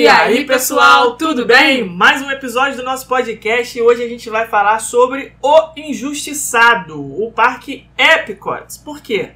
E aí, pessoal, tudo bem? Mais um episódio do nosso podcast e hoje a gente vai falar sobre O Injustiçado, o Parque Epcot. Por quê?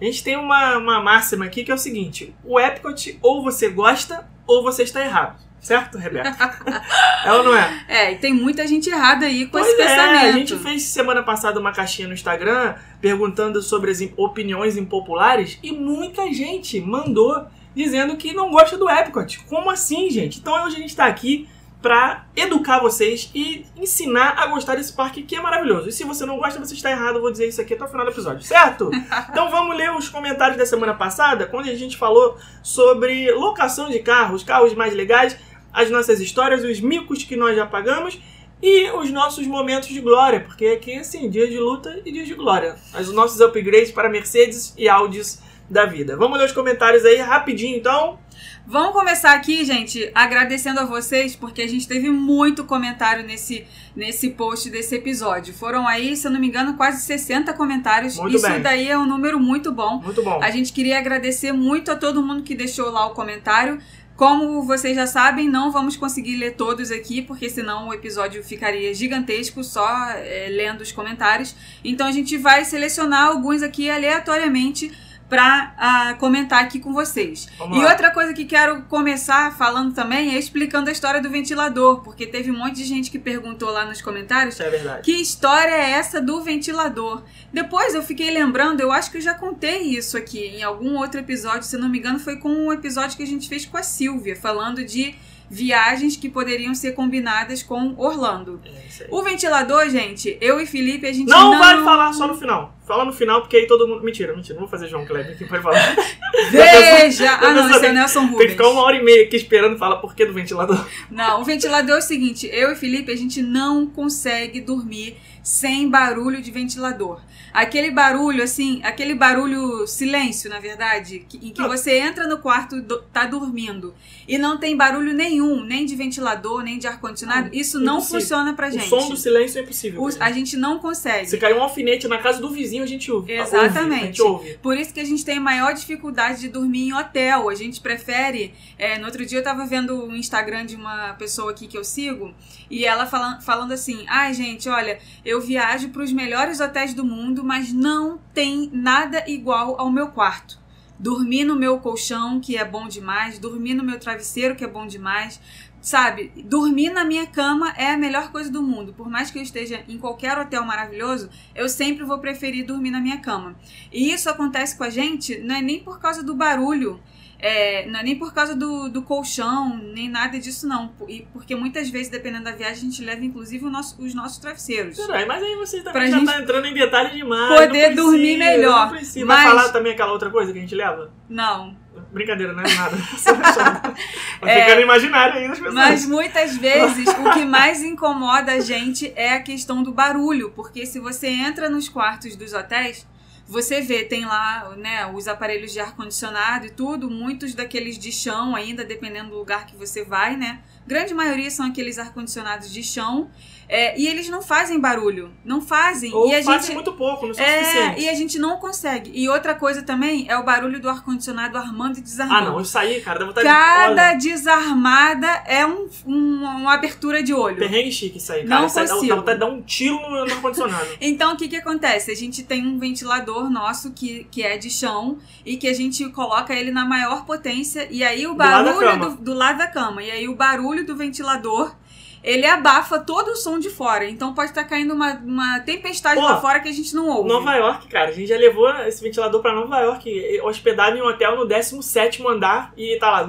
A gente tem uma, uma máxima aqui que é o seguinte: o Epcot ou você gosta ou você está errado. Certo, Rebeca? é ou não é? É, e tem muita gente errada aí com Pois esse é, pensamento. a gente fez semana passada uma caixinha no Instagram perguntando sobre as opiniões impopulares e muita gente mandou dizendo que não gosta do Epcot. Como assim, gente? Então hoje a gente tá aqui pra educar vocês e ensinar a gostar desse parque que é maravilhoso. E se você não gosta, você está errado, eu vou dizer isso aqui até o final do episódio, certo? então vamos ler os comentários da semana passada, quando a gente falou sobre locação de carros, carros mais legais, as nossas histórias, os micos que nós já pagamos e os nossos momentos de glória, porque aqui assim, dias de luta e dias de glória. Os nossos upgrades para Mercedes e Audis da vida. Vamos ler os comentários aí rapidinho então. Vamos começar aqui, gente, agradecendo a vocês, porque a gente teve muito comentário nesse, nesse post desse episódio. Foram aí, se eu não me engano, quase 60 comentários. Muito Isso bem. daí é um número muito bom. Muito bom. A gente queria agradecer muito a todo mundo que deixou lá o comentário. Como vocês já sabem, não vamos conseguir ler todos aqui, porque senão o episódio ficaria gigantesco só é, lendo os comentários. Então a gente vai selecionar alguns aqui aleatoriamente para comentar aqui com vocês. Vamos e lá. outra coisa que quero começar falando também é explicando a história do ventilador, porque teve um monte de gente que perguntou lá nos comentários é que história é essa do ventilador? Depois eu fiquei lembrando, eu acho que eu já contei isso aqui em algum outro episódio, se não me engano, foi com um episódio que a gente fez com a Silvia, falando de viagens que poderiam ser combinadas com Orlando. É. O ventilador, gente, eu e Felipe, a gente não, Não, vai falar só no final. Fala no final, porque aí todo mundo. Mentira, mentira. Não vou fazer João Kleber aqui, pode falar. Veja! Ah, não, esse é tem- o Nelson Tem que Rubens. ficar uma hora e meia aqui esperando falar por que do ventilador. Não, o ventilador é o seguinte, eu e Felipe, a gente não consegue dormir sem barulho de ventilador. Aquele barulho, assim, aquele barulho silêncio, na verdade, que- em que Não. você entra no quarto, do, tá dormindo, e não tem barulho nenhum, nem de ventilador, nem de ar-condicionado, isso não impossível. funciona pra O gente. som do silêncio é impossível. O- a gente não consegue. Se cair um alfinete na casa do vizinho, a gente ouve. Exatamente. A gente ouve. Por isso que a gente tem maior dificuldade de dormir em hotel. A gente prefere. é, no outro dia eu tava vendo o Instagram de uma pessoa aqui que eu sigo e ela falan- falando assim: ai, gente, olha, eu viajo para os melhores hotéis do mundo, mas não tem nada igual ao meu quarto. Dormir no meu colchão, que é bom demais, dormir no meu travesseiro, que é bom demais. Sabe, dormir na minha cama é a melhor coisa do mundo. Por mais que eu esteja em qualquer hotel maravilhoso, eu sempre vou preferir dormir na minha cama. E isso acontece com a gente não é nem por causa do barulho, é, não é nem por causa do, do colchão, nem nada disso, não. E porque muitas vezes, dependendo da viagem, a gente leva inclusive nosso- os nossos travesseiros. Peraí, mas aí você também Pra já gente tá entrando em detalhe demais. poder precisa, dormir melhor. Não precisa. Mas- Vai falar também aquela outra coisa que a gente leva? Não. Brincadeira, não é nada. Vai É. ficando imaginário aí das pessoas. Mas muitas vezes o que mais incomoda a gente é a questão do barulho, porque se você entra nos quartos dos hotéis, você vê, tem lá né, os aparelhos de ar-condicionado e tudo, muitos daqueles de chão ainda, dependendo do lugar que você vai, né? Grande maioria são aqueles ar-condicionados de chão. é, e eles não fazem barulho. Não fazem. Ou e fazem gente. muito pouco, não são É, suficiente. e a gente não consegue. E outra coisa também é o barulho do ar-condicionado armando e Ah, desarmando. não, isso aí, cara, dá vontade Cada de. desarmada é um, um- uma abertura de olho. Perrengue chique isso aí, cara. Não isso aí dá, consigo. dá vontade de dar um tiro no, no ar-condicionado. Então, o que que acontece? A gente tem um ventilador nosso que, que é de chão e que a gente coloca ele na maior potência e aí o Do lado da barulho cama. do, do lado da cama e aí o barulho do ventilador ele abafa todo o som de fora. Então pode estar caindo uma, uma tempestade Pô, lá fora que a gente não ouve. Nova York, cara, a gente já levou esse ventilador pra Nova York, hospedado em um hotel no 17 andar e tá lá.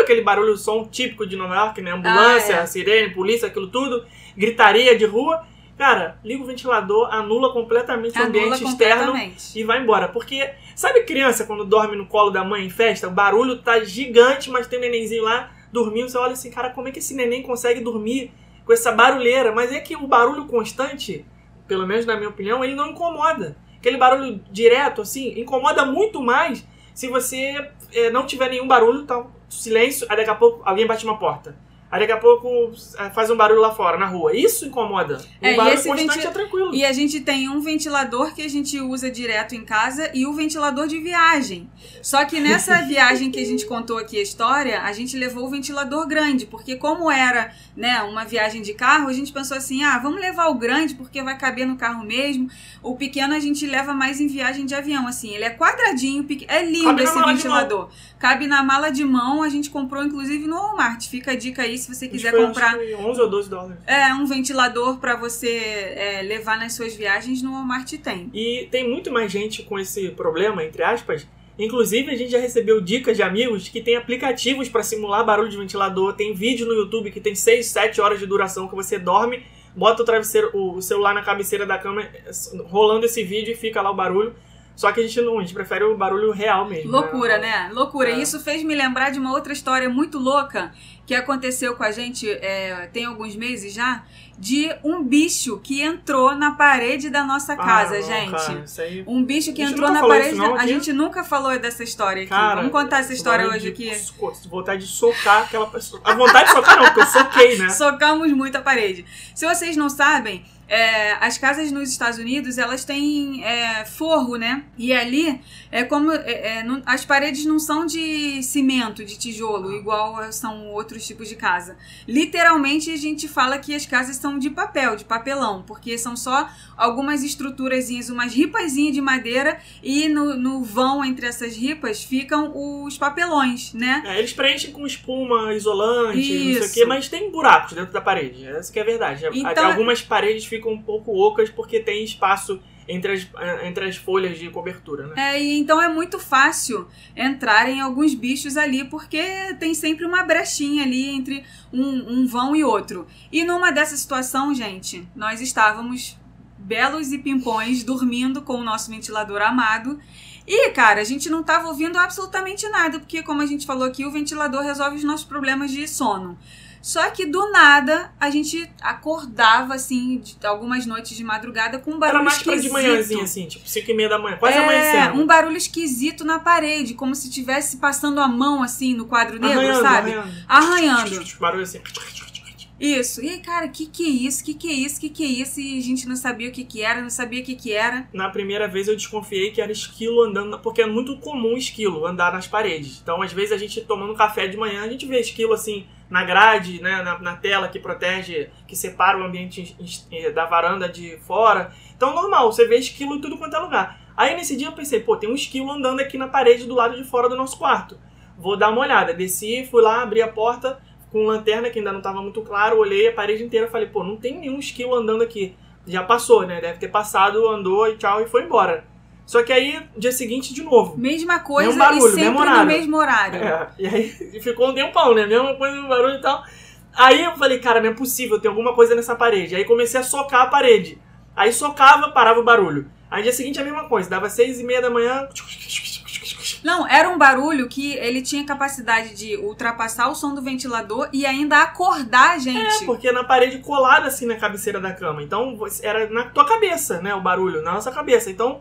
Aquele barulho, som típico de Nova York, né? Ambulância, Ah, é. sirene, polícia, aquilo tudo, gritaria de rua. Cara, liga o ventilador, anula completamente o Anula ambiente externo completamente. e vai embora. Porque, sabe criança quando dorme no colo da mãe em festa? O barulho tá gigante, mas tem um nenenzinho lá dormindo. Você olha assim, cara, como é que esse neném consegue dormir com essa barulheira? Mas é que o barulho constante, pelo menos na minha opinião, ele não incomoda. Aquele barulho direto, assim, incomoda muito mais se você eh, não tiver nenhum barulho, tal, silêncio, aí daqui a pouco alguém bate uma porta. Aí daqui a pouco é, faz um barulho lá fora, na rua. Isso incomoda. O É, barulho constante venti- é tranquilo. E a gente tem um ventilador que a gente usa direto em casa e o ventilador de viagem. Só que nessa viagem que a gente contou aqui a história, a gente levou o ventilador grande, porque como era, né, uma viagem de carro, a gente pensou assim: "Ah, vamos levar o grande porque vai caber no carro mesmo". O pequeno a gente leva mais em viagem de avião, assim, ele é quadradinho, pequ- é lindo Cabe esse ventilador. Cabe na mala de mão, a gente comprou inclusive no Walmart. Fica a dica aí se você quiser comprar acho que foi 11 ou 12 dólares. é, um ventilador pra você é, levar nas suas viagens no Walmart tem. E tem muito mais gente com esse problema, entre aspas. Inclusive, a gente já recebeu dicas de amigos que tem aplicativos para simular barulho de ventilador. Tem vídeo no YouTube que tem 6, 7 horas de duração que você dorme, bota o travesseiro, o celular na cabeceira da cama, rolando esse vídeo e fica lá o barulho. Só que a gente não, a gente prefere o barulho real mesmo. Loucura, né? Loucura. É. Isso fez me lembrar de uma outra história muito louca que aconteceu com a gente é, tem alguns meses já, de um bicho que entrou na parede da nossa casa, Ah, não, gente. cara, aí... Um bicho que entrou na parede. não da- A gente nunca falou dessa história aqui. Cara, Vamos contar essa história hoje de aqui. Vontade de socar aquela pessoa. A vontade de socar não, porque eu soquei, né? Socamos muito a parede. Se vocês não sabem, é, as casas nos Estados Unidos elas têm é, forro, né? E ali é como é, é, não- as paredes não são de cimento, de tijolo, igual são outros tipos de casa. Literalmente a gente fala que as casas são de papel, de papelão, porque são só algumas estruturazinhas, umas ripazinhas de madeira e no, no vão entre essas ripas ficam os papelões, né? É, eles preenchem com espuma, isolante, não sei o Isso. quê, mas tem buracos dentro da parede. Essa que é a verdade. Então- Algumas paredes ficam um pouco ocas porque tem espaço entre as, entre as folhas de cobertura, né? É, e então é muito fácil entrarem alguns bichos ali, porque tem sempre uma brechinha ali entre um, um vão e outro. E numa dessa situação, gente, nós estávamos belos e pimpões dormindo com o nosso ventilador amado. E, cara, a gente não tava ouvindo absolutamente nada, porque, como a gente falou aqui, o ventilador resolve os nossos problemas de sono. Só que do nada a gente acordava assim, de algumas noites de madrugada com um barulho Era mais pra de esquisito. manhãzinha, assim, tipo 5 e meia da manhã, quase é, amanhecendo. um barulho esquisito na parede, como se estivesse passando a mão assim no quadro negro, arranhando, sabe? arranhando. Arranhando. Barulho assim. Isso. E aí, cara, que que é isso? Que que é isso? Que que é isso? E a gente não sabia o que que era, não sabia o que que era. Na primeira vez eu desconfiei que era esquilo andando, porque é muito comum esquilo andar nas paredes. Então, às vezes, a gente tomando café de manhã, a gente vê esquilo assim na grade, né, na, na tela que protege, que separa o ambiente da varanda de fora. Então, normal, você vê esquilo em tudo quanto é lugar. Aí, nesse dia, eu pensei, pô, tem um esquilo andando aqui na parede do lado de fora do nosso quarto. Vou dar uma olhada. Desci, fui lá, abri a porta com lanterna, que ainda não estava muito claro, olhei a parede inteira falei, pô, não tem nenhum esquilo andando aqui. Já passou, né? Deve ter passado, andou e tchau, e foi embora. Só que aí, dia seguinte, de novo. Mesma coisa Mesmo barulho, e sempre mesmo no horário. mesmo horário. É, e aí ficou um tempão, né? Mesma coisa, barulho e tal. Aí eu falei, cara, não é possível, tem alguma coisa nessa parede. Aí comecei a socar a parede. Aí socava, parava o barulho. Aí dia seguinte a mesma coisa, dava seis e meia da manhã. Não, era um barulho que ele tinha capacidade de ultrapassar o som do ventilador e ainda acordar a gente. É, porque na parede colada assim na cabeceira da cama. Então era na tua cabeça, né? O barulho, na nossa cabeça. Então,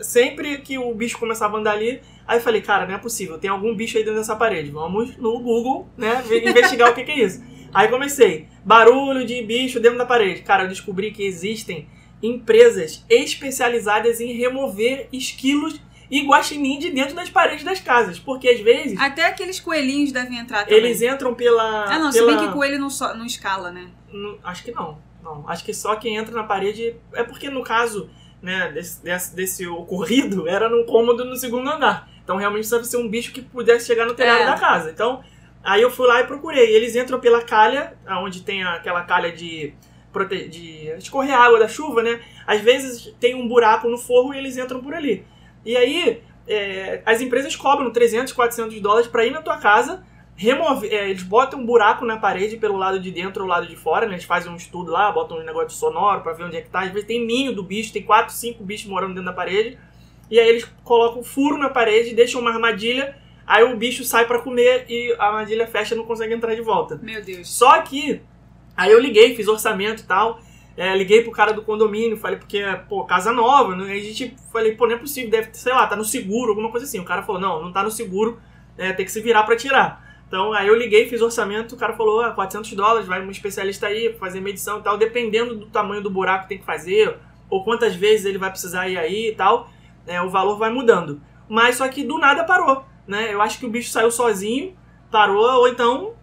sempre que o bicho começava a andar ali, aí eu falei, cara, não é possível, tem algum bicho aí dentro dessa parede. Vamos no Google, né? Investigar o que, que é isso. Aí comecei, barulho de bicho dentro da parede. Cara, eu descobri que existem empresas especializadas em remover esquilos e guaxinim de dentro das paredes das casas. Porque às vezes Até aqueles coelhinhos devem entrar também. eles entram pela. Ah, não, se pela... bem que coelho não, so- não escala, né? Não, acho que não. Não. Acho que só quem entra na parede. É porque no caso, né, desse, desse, desse ocorrido, era num cômodo no segundo andar. Então realmente precisava ser um bicho que pudesse chegar no telhado É. da casa. Então, aí eu fui lá e procurei. Eles entram pela calha, onde tem aquela calha de. prote- de escorrer água da chuva, né? Às vezes tem um buraco no forro e eles entram por ali. E aí, é, as empresas cobram 300, 400 dólares para ir na tua casa remover, é, eles botam um buraco na parede pelo lado de dentro ou lado de fora, né? Eles fazem um estudo lá, botam um negócio sonoro pra ver onde é que tá. Às vezes tem ninho do bicho, tem quatro, cinco bichos morando dentro da parede. E aí eles colocam um furo na parede, deixam uma armadilha, aí o bicho sai pra comer e a armadilha fecha e não consegue entrar de volta. Meu Deus. Só que, aí eu liguei, fiz orçamento e tal. é, liguei pro cara do condomínio, falei, porque, pô, casa nova, né? Aí a gente falei, pô, não é possível, deve, sei lá, tá no seguro, alguma coisa assim. O cara falou, não, não tá no seguro, é, tem que se virar pra tirar. Então, aí eu liguei, fiz orçamento, o cara falou, ah, 400 dólares, vai um especialista aí fazer medição e tal, dependendo do tamanho do buraco que tem que fazer, ou quantas vezes ele vai precisar ir aí e tal, é, o valor vai mudando. Mas só que do nada parou, né? Eu acho que o bicho saiu sozinho, parou, ou então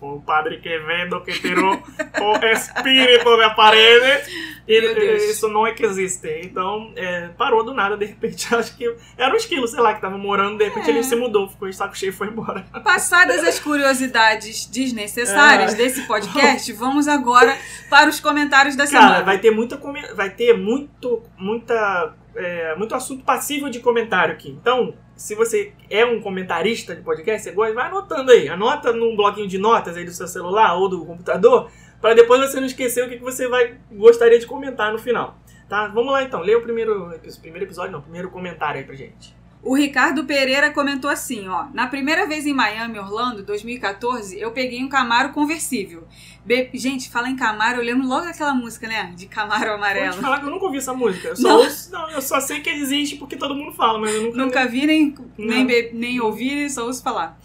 o padre Quevedo que tirou o espírito da parede. E Deus. isso não é que existe. Então, é, parou do nada, de repente. Acho que era um esquilo, sei lá, que tava morando, de repente É. ele se mudou, ficou de saco cheio e foi embora. Passadas as curiosidades desnecessárias É. desse podcast, vamos agora para os comentários da Cara, semana. vai ter muita vai ter muito muita é, muito assunto passível de comentário aqui. Então, se você é um comentarista de podcast, você gosta, vai anotando aí. Anota num bloquinho de notas aí do seu celular ou do computador, para depois você não esquecer o que você vai gostaria de comentar no final. Tá? Vamos lá então. Lê o primeiro, primeiro episódio, não, primeiro comentário aí pra gente. O Ricardo Pereira comentou assim, ó. Na primeira vez em Miami, Orlando, 2014, eu peguei um Camaro conversível. Be- Gente, fala em Camaro, eu lembro logo daquela música, né? De Camaro Vou te amarelo. falar que eu nunca ouvi essa música. Eu só, Não. ouço- não, eu só sei que existe porque todo mundo fala, mas eu nunca. Nunca vi, nem, nem, be- nem ouvi, só ouço falar.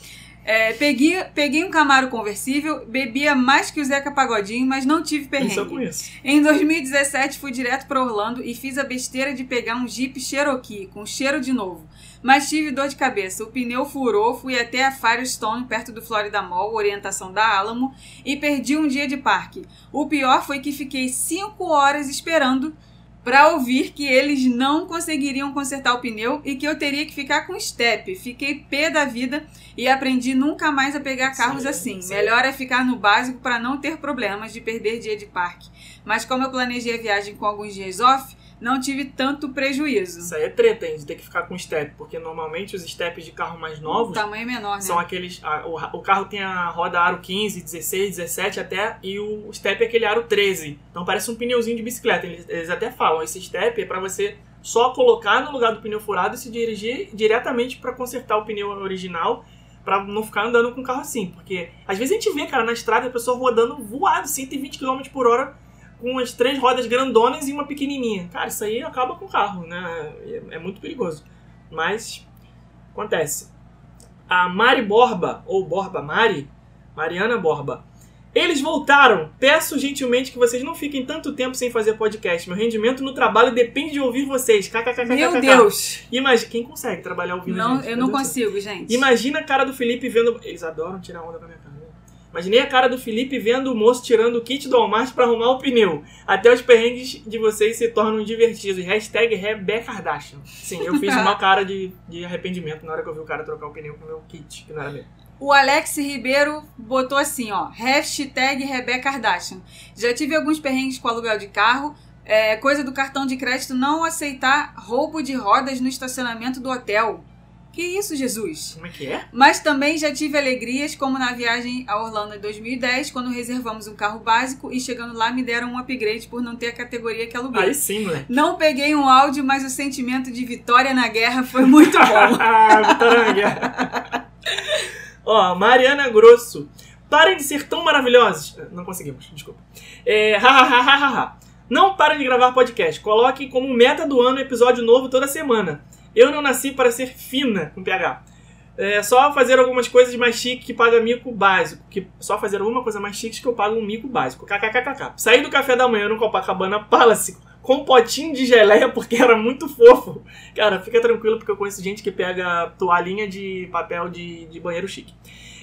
É, peguei, peguei um Camaro conversível, bebia mais que o Zeca Pagodinho, mas não tive perrengue. Isso eu conheço. Em 2017, fui direto para Orlando e fiz a besteira de pegar um Jeep Cherokee com cheiro de novo. Mas tive dor de cabeça. O pneu furou, fui até a Firestone, perto do Florida Mall, orientação da Alamo, e perdi um dia de parque. O pior foi que fiquei 5 horas esperando para ouvir que eles não conseguiriam consertar o pneu e que eu teria que ficar com step. Fiquei pé da vida e aprendi nunca mais a pegar carros Sim, assim. sim. Melhor é ficar no básico para não ter problemas de perder dia de parque. Mas como eu planejei a viagem com alguns dias off, não tive tanto prejuízo. Isso aí é treta, hein? De ter que ficar com step, porque normalmente os steps de carro mais novos Tamanho menor, né? são aqueles. a- o, o carro tem a roda aro 15, 16, 17 até, e o step é aquele aro 13. Então parece um pneuzinho de bicicleta. Eles, eles até falam: esse step é pra você só colocar no lugar do pneu furado e se dirigir diretamente pra consertar o pneu original. Pra não ficar andando com o carro assim. Porque às vezes a gente vê, cara, na estrada a pessoa rodando voado, 120 km por hora, com as três rodas grandonas e uma pequenininha. Cara, isso aí acaba com o carro, né? É, é muito perigoso. Mas acontece. A Mari Borba, ou Borba Mari, Mariana Borba. Eles voltaram. Peço gentilmente que vocês não fiquem tanto tempo sem fazer podcast. Meu rendimento no trabalho depende de ouvir vocês. Meu Deus! Imagina, quem consegue trabalhar ouvindo Não, gente? eu não consigo, gente. Imagina a cara do Felipe vendo. Eles adoram tirar onda com a minha cara. Imaginei a cara do Felipe vendo o moço tirando o kit do Walmart pra arrumar o pneu. Até os perrengues de vocês se tornam divertidos. Hashtag Rebeca Kardashian. Sim, eu fiz uma cara de, de arrependimento na hora que eu vi o cara trocar o pneu com o meu kit, que não era meu. O Alex Ribeiro botou assim, ó, hashtag Rebeca Kardashian. Já tive alguns perrengues com aluguel de carro, é, coisa do cartão de crédito não aceitar roubo de rodas no estacionamento do hotel. Que isso, Jesus? Como é que é? Mas também já tive alegrias, como na viagem a Orlando em 2010, quando reservamos um carro básico e chegando lá me deram um upgrade por não ter a categoria que aluguei. Aí sim, moleque. Não peguei um áudio, mas o sentimento de vitória na guerra foi muito bom. ah, Vitória na guerra. Ó, Mariana Grosso. Parem de ser tão maravilhosos. Não conseguimos, desculpa. É, ha, ha, ha, ha, ha. Não parem de gravar podcast. Coloquem como meta do ano episódio novo toda semana. Eu não nasci para ser fina com PH. É só fazer algumas coisas mais chiques que paga mico básico. Que, só fazer alguma coisa mais chique que eu pago um mico básico. KKKKK. Saí do café da manhã no Copacabana Palace com um potinho de geleia porque era muito fofo. Cara, fica tranquilo porque eu conheço gente que pega toalhinha de papel de, de banheiro chique.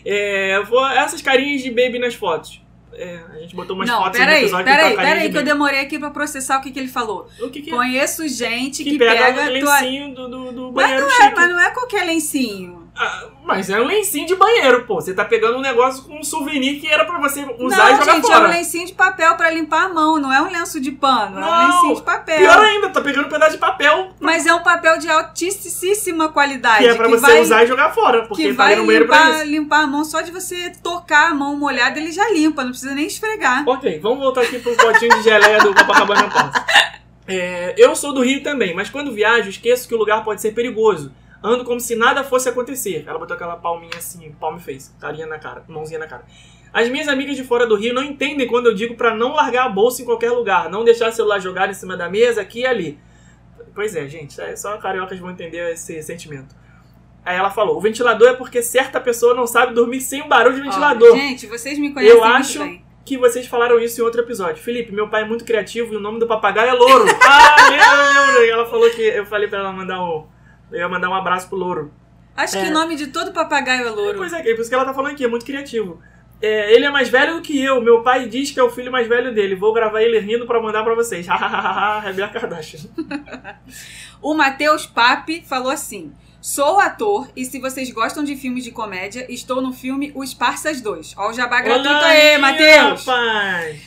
É, vou- essas carinhas de baby nas fotos. É, a gente botou umas Não, fotos aí no peraí, episódio peraí, com a carinha peraí, de que eu demorei aqui pra processar o que, que ele falou. O que, que é? Conheço gente que, Que pega, pega, lencinho do, do, do Mas banheiro não, é, mas não é qualquer lencinho. Ah, mas é um lencinho de banheiro, pô. Você tá pegando um negócio com um souvenir que era pra você usar e não, jogar gente, fora. é um lencinho de papel pra limpar a mão, não é um lenço de pano, é um Não, lencinho de papel. Pior ainda, tá pegando um pedaço de papel Mas é um papel de altíssima qualidade. que é pra você vai, usar e jogar fora, porque que tá vai ali no banheiro pra limpar, isso. limpar a mão só de você tocar a mão molhada, ele já limpa, não precisa nem esfregar. Ok, vamos voltar aqui pro potinho de geleia do Copacabana Palace. É, eu sou do Rio também, mas quando viajo esqueço que o lugar pode ser perigoso. Ando como se nada fosse acontecer. Ela botou aquela palminha assim, palm face, carinha na cara, mãozinha na cara. As minhas amigas de fora do Rio não entendem quando eu digo pra não largar a bolsa em qualquer lugar, não deixar o celular jogado em cima da mesa, aqui e ali. Pois é, gente, é só cariocas vão entender esse sentimento. Aí ela falou: o ventilador é porque certa pessoa não sabe dormir sem o barulho de ventilador. gente, vocês me conhecem Eu acho bem. que vocês falaram isso em outro episódio. Felipe, meu pai é muito criativo e o nome do papagaio é Louro. ah, lembra, lembra. Ela falou que eu falei pra ela mandar um. Eu ia mandar um abraço pro Louro. Acho É. que o nome de todo papagaio é louro. Pois é, é por isso que ela tá falando aqui, é muito criativo. É, ele é mais velho do que eu. Meu pai diz que é o filho mais velho dele. Vou gravar ele rindo pra mandar pra vocês. Hahaha, Rebeca Kardashian. O Matheus Pape falou assim: Sou ator e se vocês gostam de filmes de comédia, estou no filme Os Parsas 2. Ó, o jabá gratuito aí, Matheus!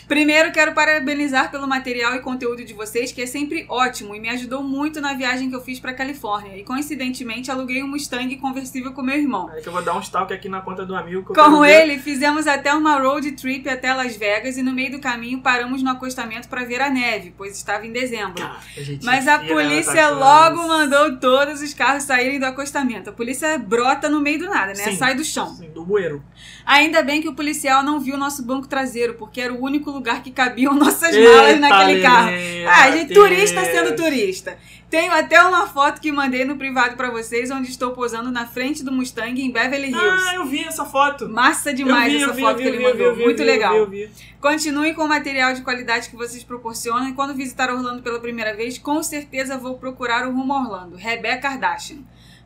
Primeiro, quero parabenizar pelo material e conteúdo de vocês, que é sempre ótimo e me ajudou muito na viagem que eu fiz pra Califórnia. E coincidentemente, aluguei um Mustang conversível com meu irmão. Aí que eu vou dar um stalk aqui na conta do amigo. Com ele, fizemos até uma road trip até Las Vegas e no meio do caminho paramos no acostamento para ver a neve, pois estava em dezembro. Cara, gente Mas a fina, polícia tá logo mandou todos os carros saírem do acostamento. A polícia brota no meio do nada, né? Sim. Sai do chão. Sim, do bueiro. Ainda bem que o policial não viu nosso banco traseiro, porque era o único lugar que cabiam nossas Eita, malas naquele carro. Ah, gente, turista sendo turista. Tenho até uma foto que mandei no privado pra vocês, onde estou posando na frente do Mustang em Beverly Hills. Ah, eu vi essa foto. Massa demais vi, essa vi, foto vi, que ele mandou. Muito vi, eu vi, legal. eu vi. Continue com o material de qualidade que vocês proporcionam e quando visitar Orlando pela primeira vez, com certeza vou procurar o Rumo Orlando, Rebeca Kardashian.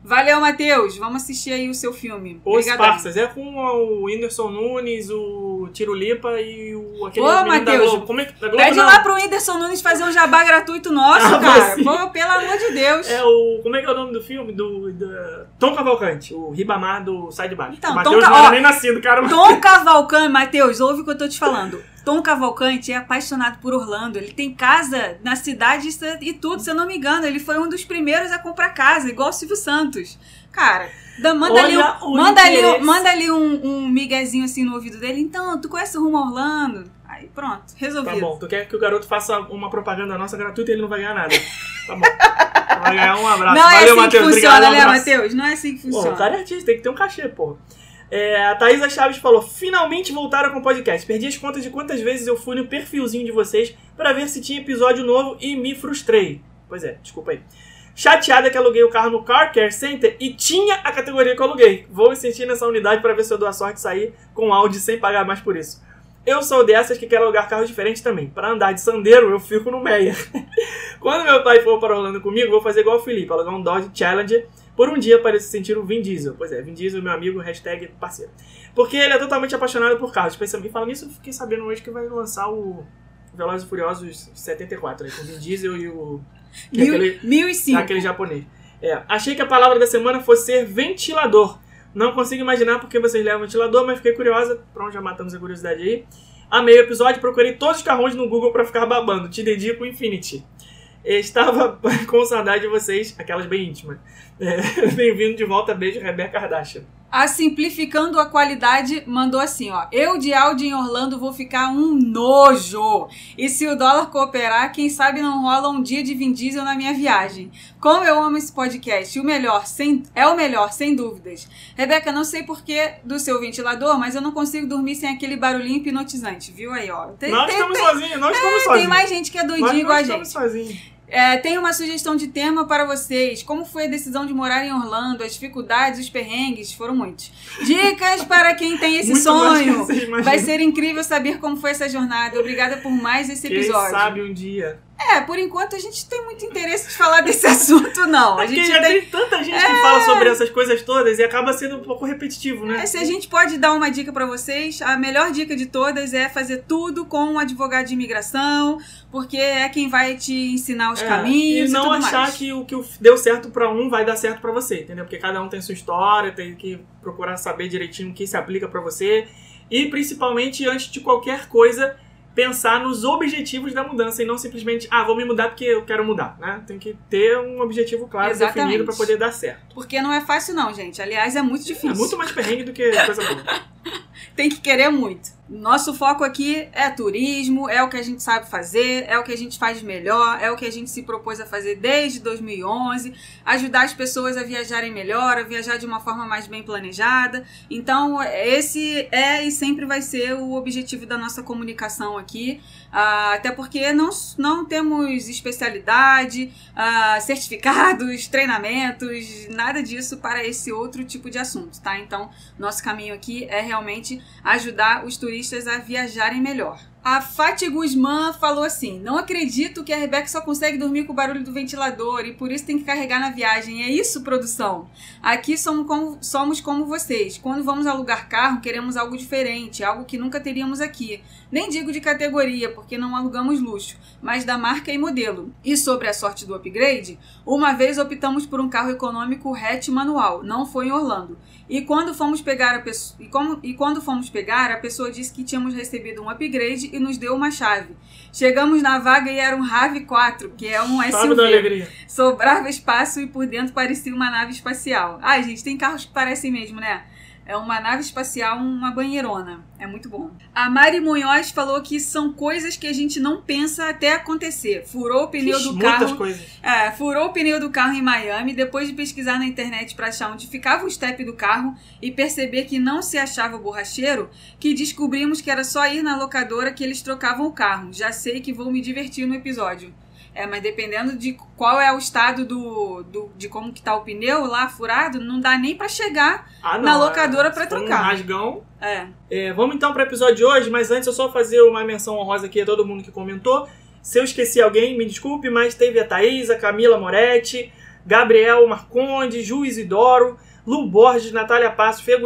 Valeu, Matheus. Vamos assistir aí o seu filme. Os Obrigadão. É com o Whindersson Nunes, o Tirulipa e o aquele Ô, Matheus. Como é que Pede não. lá pro Whindersson Nunes fazer um jabá gratuito nosso, Ah, cara. Pô, pelo amor de Deus. É o. Como é que é o nome do filme? Do. da- Tom Cavalcante, o Ribamar do Sai de Baixo. Então, Tom não era nem nascido, cara. Tom Cavalcante, Matheus, ouve o que eu tô te falando. Tom Cavalcante é apaixonado por Orlando. Ele tem casa na cidade e tudo, se eu não me engano. Ele foi um dos primeiros a comprar casa, igual o Silvio Santos. Cara, dá- manda ali, um, manda ali, um- interesse. manda ali um, um miguezinho assim no ouvido dele. Então, tu conhece o Rumo a Orlando? Aí pronto, Tá resolvido. bom, tu quer que o garoto faça uma propaganda nossa gratuita e ele não vai ganhar nada. Tá bom. Vai ganhar um abraço. não é Valeu, assim Matheus. que funciona, Obrigado, um né, abraço. Matheus? Não é assim que Pô, funciona. o cara é artista, tem que ter um cachê, pô. É, a Thaisa Chaves falou: finalmente voltaram com o podcast. Perdi as contas de quantas vezes eu fui no perfilzinho de vocês pra ver se tinha episódio novo e me frustrei. Pois é, desculpa aí. Chateada que aluguei o carro no Car Care Center e tinha a categoria que eu aluguei. Vou insistir nessa unidade pra ver se eu dou a sorte de sair com Audi sem pagar mais por isso. Eu sou dessas que quero alugar carros diferentes também. Pra andar de Sandero, eu fico no Meyer. Quando meu pai for para Orlando comigo, vou fazer igual o Felipe, alugar um Dodge Challenger por um dia para se sentir o Vin Diesel. Pois é, Vin Diesel, meu amigo, hashtag parceiro. Porque ele é totalmente apaixonado por carros. Especialmente falando nisso, eu fiquei sabendo hoje que vai lançar o Velozes e Furiosos 74, aí, com o Vin Diesel e o... que Mil, aquele, mil e cinco. aquele japonês. É, achei que a palavra da semana fosse ser ventilador. Não consigo imaginar porque vocês levam ventilador, mas fiquei curiosa. Pronto, já matamos a curiosidade aí. Amei o episódio, procurei todos os carrões no Google pra ficar babando. Te dedico Infinity. Estava com saudade de vocês, aquelas bem íntimas. É, Bem-vindo de volta, beijo, Rebeca Kardashian. A Simplificando a Qualidade mandou assim, ó. Eu de Audi em Orlando vou ficar um nojo. E se o dólar cooperar, quem sabe não rola um dia de Vin Diesel na minha viagem. Como eu amo esse podcast, o melhor, sem, é o melhor, sem dúvidas. Rebeca, não sei porquê do seu ventilador, mas eu não consigo dormir sem aquele barulhinho hipnotizante, viu aí, ó. Tem, nós tem- estamos tem- sozinhos, nós estamos tem sozinhos. mais gente que é doidinho igual a estamos gente. sozinhos. É, tem uma sugestão de tema para vocês. Como foi a decisão de morar em Orlando? As dificuldades, os perrengues, foram muitos. Dicas para quem tem esse Muito sonho. Vai ser incrível saber como foi essa jornada. Obrigada por mais esse Quem episódio. sabe um dia. É, por enquanto a gente tem muito interesse de falar desse assunto, não. A É porque gente já tem. tem tanta gente que fala sobre essas coisas todas e acaba sendo um pouco repetitivo, né? É, se a gente pode dar uma dica para vocês, a melhor dica de todas é fazer tudo com um advogado de imigração, porque é quem vai te ensinar os É, caminhos e não tudo achar mais. que o que deu certo pra um vai dar certo pra você, entendeu? Porque cada um tem sua história, tem que procurar saber direitinho o que se aplica pra você e principalmente antes de qualquer coisa pensar nos objetivos da mudança e não simplesmente ah vou me mudar porque eu quero mudar, né? Tem que ter um objetivo claro Exatamente. definido pra poder dar certo. Porque não é fácil, não, gente. Aliás, é muito difícil. É muito mais perrengue do que coisa boa. Tem que querer muito. Nosso foco aqui é turismo, é o que a gente sabe fazer, é o que a gente faz melhor, é o que a gente se propôs a fazer desde 2011, ajudar as pessoas a viajarem melhor, a viajar de uma forma mais bem planejada. Então, esse é e sempre vai ser o objetivo da nossa comunicação aqui, uh, até porque não, não temos especialidade, uh, certificados, treinamentos, nada disso para esse outro tipo de assunto, tá? Então, nosso caminho aqui é realmente ajudar os turistas turistas a viajarem melhor. A Fati Guzmán falou assim: Não acredito que a Rebeca só consegue dormir com o barulho do ventilador e por isso tem que carregar na viagem. É isso, produção? Aqui somos como, somos como vocês. Quando vamos alugar carro, queremos algo diferente, algo que nunca teríamos aqui. Nem digo de categoria, porque não alugamos luxo, mas da marca e modelo. E sobre a sorte do upgrade, uma vez optamos por um carro econômico hatch manual, não foi em Orlando. E quando fomos pegar a pessoa, e, como, e quando fomos pegar, a pessoa disse que tínhamos recebido um upgrade e nos deu uma chave. Chegamos na vaga e era um RAV 4, que é um Sabe da SUV. alegria. Sobrava espaço e por dentro parecia uma nave espacial. Ai, gente, tem carros que parecem mesmo, né? É uma nave espacial, uma banheirona. É muito bom. A Mari Munhoz falou que são coisas que a gente não pensa até acontecer. Furou o pneu Ixi, do muitas carro. coisas. É, furou o pneu do carro em Miami, depois de pesquisar na internet para achar onde ficava o step do carro e perceber que não se achava o borracheiro, que descobrimos que era só ir na locadora que eles trocavam o carro. Já sei que vou me divertir no episódio. É, mas dependendo de qual é o estado do, do de como que tá o pneu lá furado, não dá nem para chegar Ah, não, na locadora é, pra se for um trocar. rasgão. É. É, vamos então para o episódio de hoje, mas antes eu só fazer uma menção honrosa aqui a todo mundo que comentou. Se eu esqueci alguém, me desculpe, mas teve a Thaís, a Camila Moretti, Gabriel Marconde, Ju Isidoro, Lu Borges, Natália Passo, Fê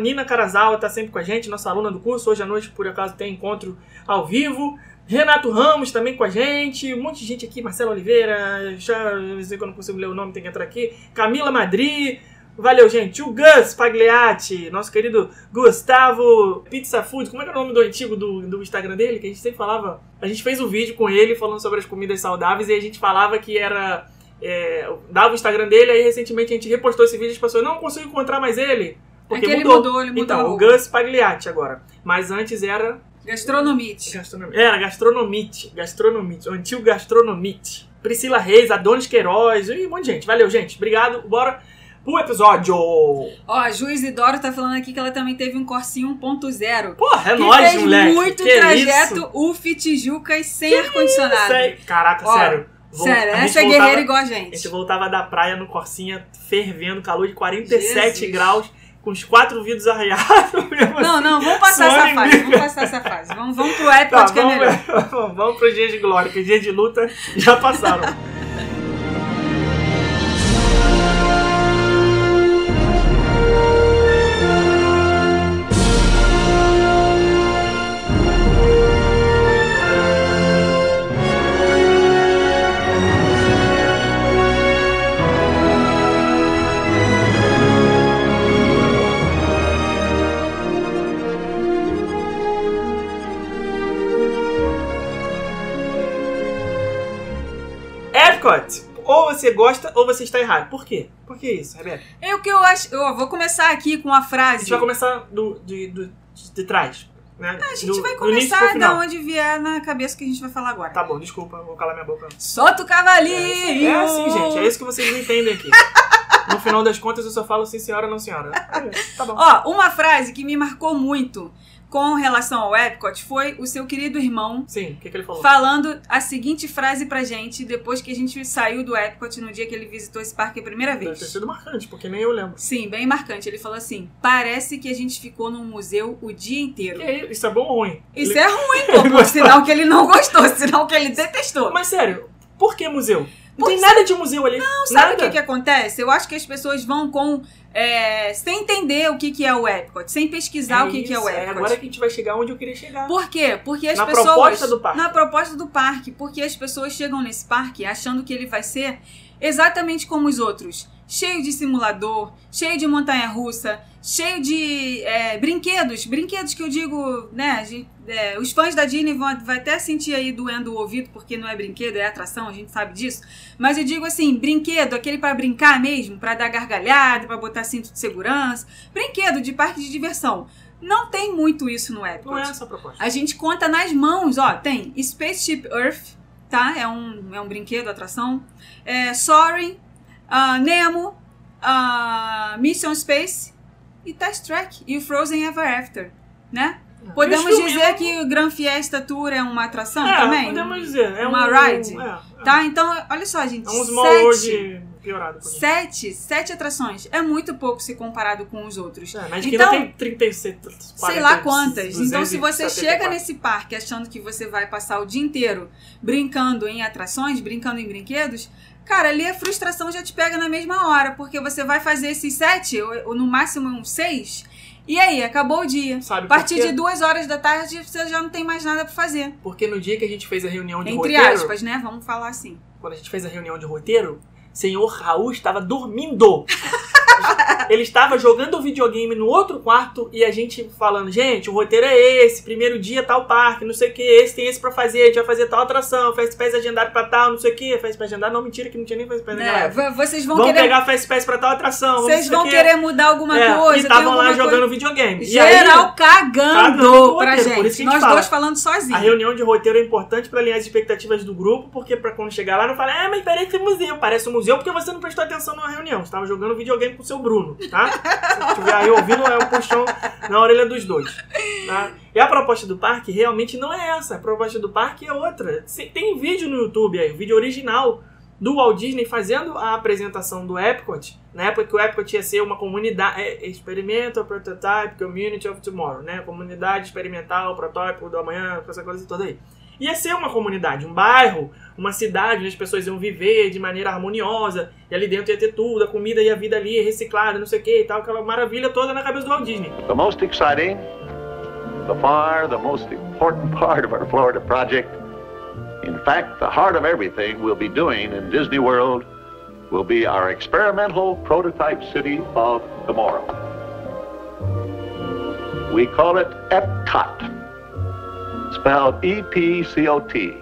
Nina Carazawa tá sempre com a gente, nossa aluna do curso. Hoje à noite, por acaso, tem encontro ao vivo. Renato Ramos também com a gente, um monte de gente aqui, Marcelo Oliveira, já não sei que eu não consigo ler o nome, tem que entrar aqui. Camila Madri, Valeu, gente. O Gus Pagliatti, nosso querido Gustavo Pizza Food. Como é que é o nome do antigo do, do Instagram dele? Que a gente sempre falava. A gente fez um vídeo com ele falando sobre as comidas saudáveis e a gente falava que era. é, dava o Instagram dele, aí recentemente a gente repostou esse vídeo e as pessoas não consigo encontrar mais ele. Porque É que ele mudou. mudou, ele mudou Então, o. Gus Pagliatti agora. Mas antes era. Gastronomite. Gastronomite. Era Gastronomite. Gastronomite. O antigo Gastronomite. Priscila Reis, Adonis Queiroz e um monte de gente. Valeu, gente. Obrigado. Bora pro episódio. Ó, a Ju Isidoro tá falando aqui que ela também teve um Corsinho 1.0. Porra, é que nóis, fez moleque. muito que trajeto Isso? UF Tijucas sem ar-condicionado. Caraca, Ó, sério. Vol- Sério, a essa é guerreira igual a A gente. gente voltava da praia no Corsinha, fervendo, calor de 47 Jesus. graus, com os quatro vidros arranhados. Não, assim. não, vamos passar essa fase. Vamos passar essa fase. Vamos, vamos pro Epcot Tá, que é melhor. vamos, vamos pro dia de glória, que dia de luta já passaram. Epcot, ou você gosta ou você está errado. Por quê? Por que isso, Rebeca? É o que eu acho. Eu vou começar aqui com a A frase. gente vai começar do, de, do- de trás. Né? A gente Do- vai começar da onde vier na cabeça que a gente vai falar agora. Tá bom, desculpa, vou calar minha boca. Solta o cavalinho! É assim, gente, é isso que vocês não entendem aqui. No final das contas, eu só falo sim senhora, não senhora. É, Tá bom. Ó, uma frase que me marcou muito com relação ao Epcot foi o seu querido irmão Sim, o que, que ele falou? falando a seguinte frase pra gente depois que a gente saiu do Epcot no dia que ele visitou esse parque a primeira Deve vez. ter sido marcante, porque nem eu lembro. Sim, bem marcante. Ele falou assim: parece que a gente ficou num museu o dia inteiro. É- isso é bom ou ruim? Isso Ele- é ruim, pô, por sinal que ele não gostou, sinal que ele detestou. Mas sério, por que museu? Não tem nada de museu ali. Não, Sabe o que, que acontece? Eu acho que as pessoas vão com. é, sem entender o que, que é o Epcot, sem pesquisar o que, que é o isso, Epcot. agora que a gente vai chegar onde eu queria chegar. Por quê? Porque as Na pessoas. proposta do parque. Na proposta do parque. Porque as pessoas chegam nesse parque achando que ele vai ser exatamente como os outros. Cheio de simulador, cheio de montanha-russa, cheio de é, brinquedos. Brinquedos que eu digo, né? gente- é, os fãs da Disney vão vai até sentir aí doendo o ouvido, porque não é brinquedo, é atração, a gente sabe disso. Mas eu digo assim, brinquedo, aquele pra brincar mesmo, pra dar gargalhada, pra botar cinto de segurança. Brinquedo de parque de diversão. Não tem muito isso no Não é Epcot. essa a proposta. A gente conta nas mãos, ó, tem Spaceship Earth, tá? É um, é um brinquedo, atração. É, Soaring, ah, Nemo, ah, Mission Space e Test Track e o Frozen Ever After, né? Podemos E os filmes, dizer que o Grand Fiesta Tour é uma atração É, também? podemos dizer. É Uma um, ride? É, é. Tá? Então, olha só, gente. É um small sete, world piorado. sete, sete atrações. É muito pouco se comparado com os outros. É, mas Então, tem 36, 40, sei lá quantas. Então, se você 274. chega nesse parque achando que você vai passar o dia inteiro brincando em atrações, brincando em brinquedos, cara, ali a frustração já te pega na mesma hora, porque você vai fazer esses sete, ou, ou no máximo uns seis, e aí, acabou o dia. Sabe A partir de duas horas da tarde, você já não tem mais nada pra fazer. Porque no dia que a gente fez a reunião de Entre roteiro, aspas, né? Vamos falar assim. quando a gente fez a reunião de roteiro, senhor Raul estava dormindo. Ele estava jogando videogame no outro quarto e a gente falando, gente, o roteiro é esse, primeiro dia tal parque, não sei o que, esse tem esse pra fazer, a gente vai fazer tal atração, Fast Pass agendado pra tal, não sei o que, Fast Pass agendado, não, mentira que não tinha nem Fast Pass naquela É, vocês vão Vamos querer. pegar Fast Pass pra tal atração, Vocês vão o querer mudar alguma É, coisa. E estavam lá alguma coisa- jogando videogame. E aí, Geral cagando Cagando pra roteiro, por gente. isso que a gente Nós fala. dois falando sozinhos. A reunião de roteiro é importante pra alinhar as expectativas do grupo, porque pra quando chegar lá não falar, ah, mas parece um museu. Parece um museu porque você não prestou atenção na reunião. Você tava jogando videogame com o seu Bruno, tá? Se estiver aí ouvindo, é um puxão na orelha dos dois. Tá? E a proposta do parque realmente não é essa. A proposta do parque é outra. Tem vídeo no YouTube aí, o vídeo original do Walt Disney fazendo a apresentação do Epcot, na época que o Epcot ia ser uma comunidade, é, Experimental Prototype Community of Tomorrow, né? Comunidade experimental, protótipo do amanhã, essa coisa toda aí. Ia ser uma comunidade, um bairro, uma cidade onde as pessoas iam viver de maneira harmoniosa, e ali dentro ia ter tudo, a comida e a vida ali reciclada, não sei o que e tal, aquela maravilha toda na cabeça do Walt Disney. The most exciting, the far the most important part of our Florida project, in fact, the heart of everything we'll be doing in Disney World will be our experimental prototype city of tomorrow. We call it EPCOT, spelled E P C O T.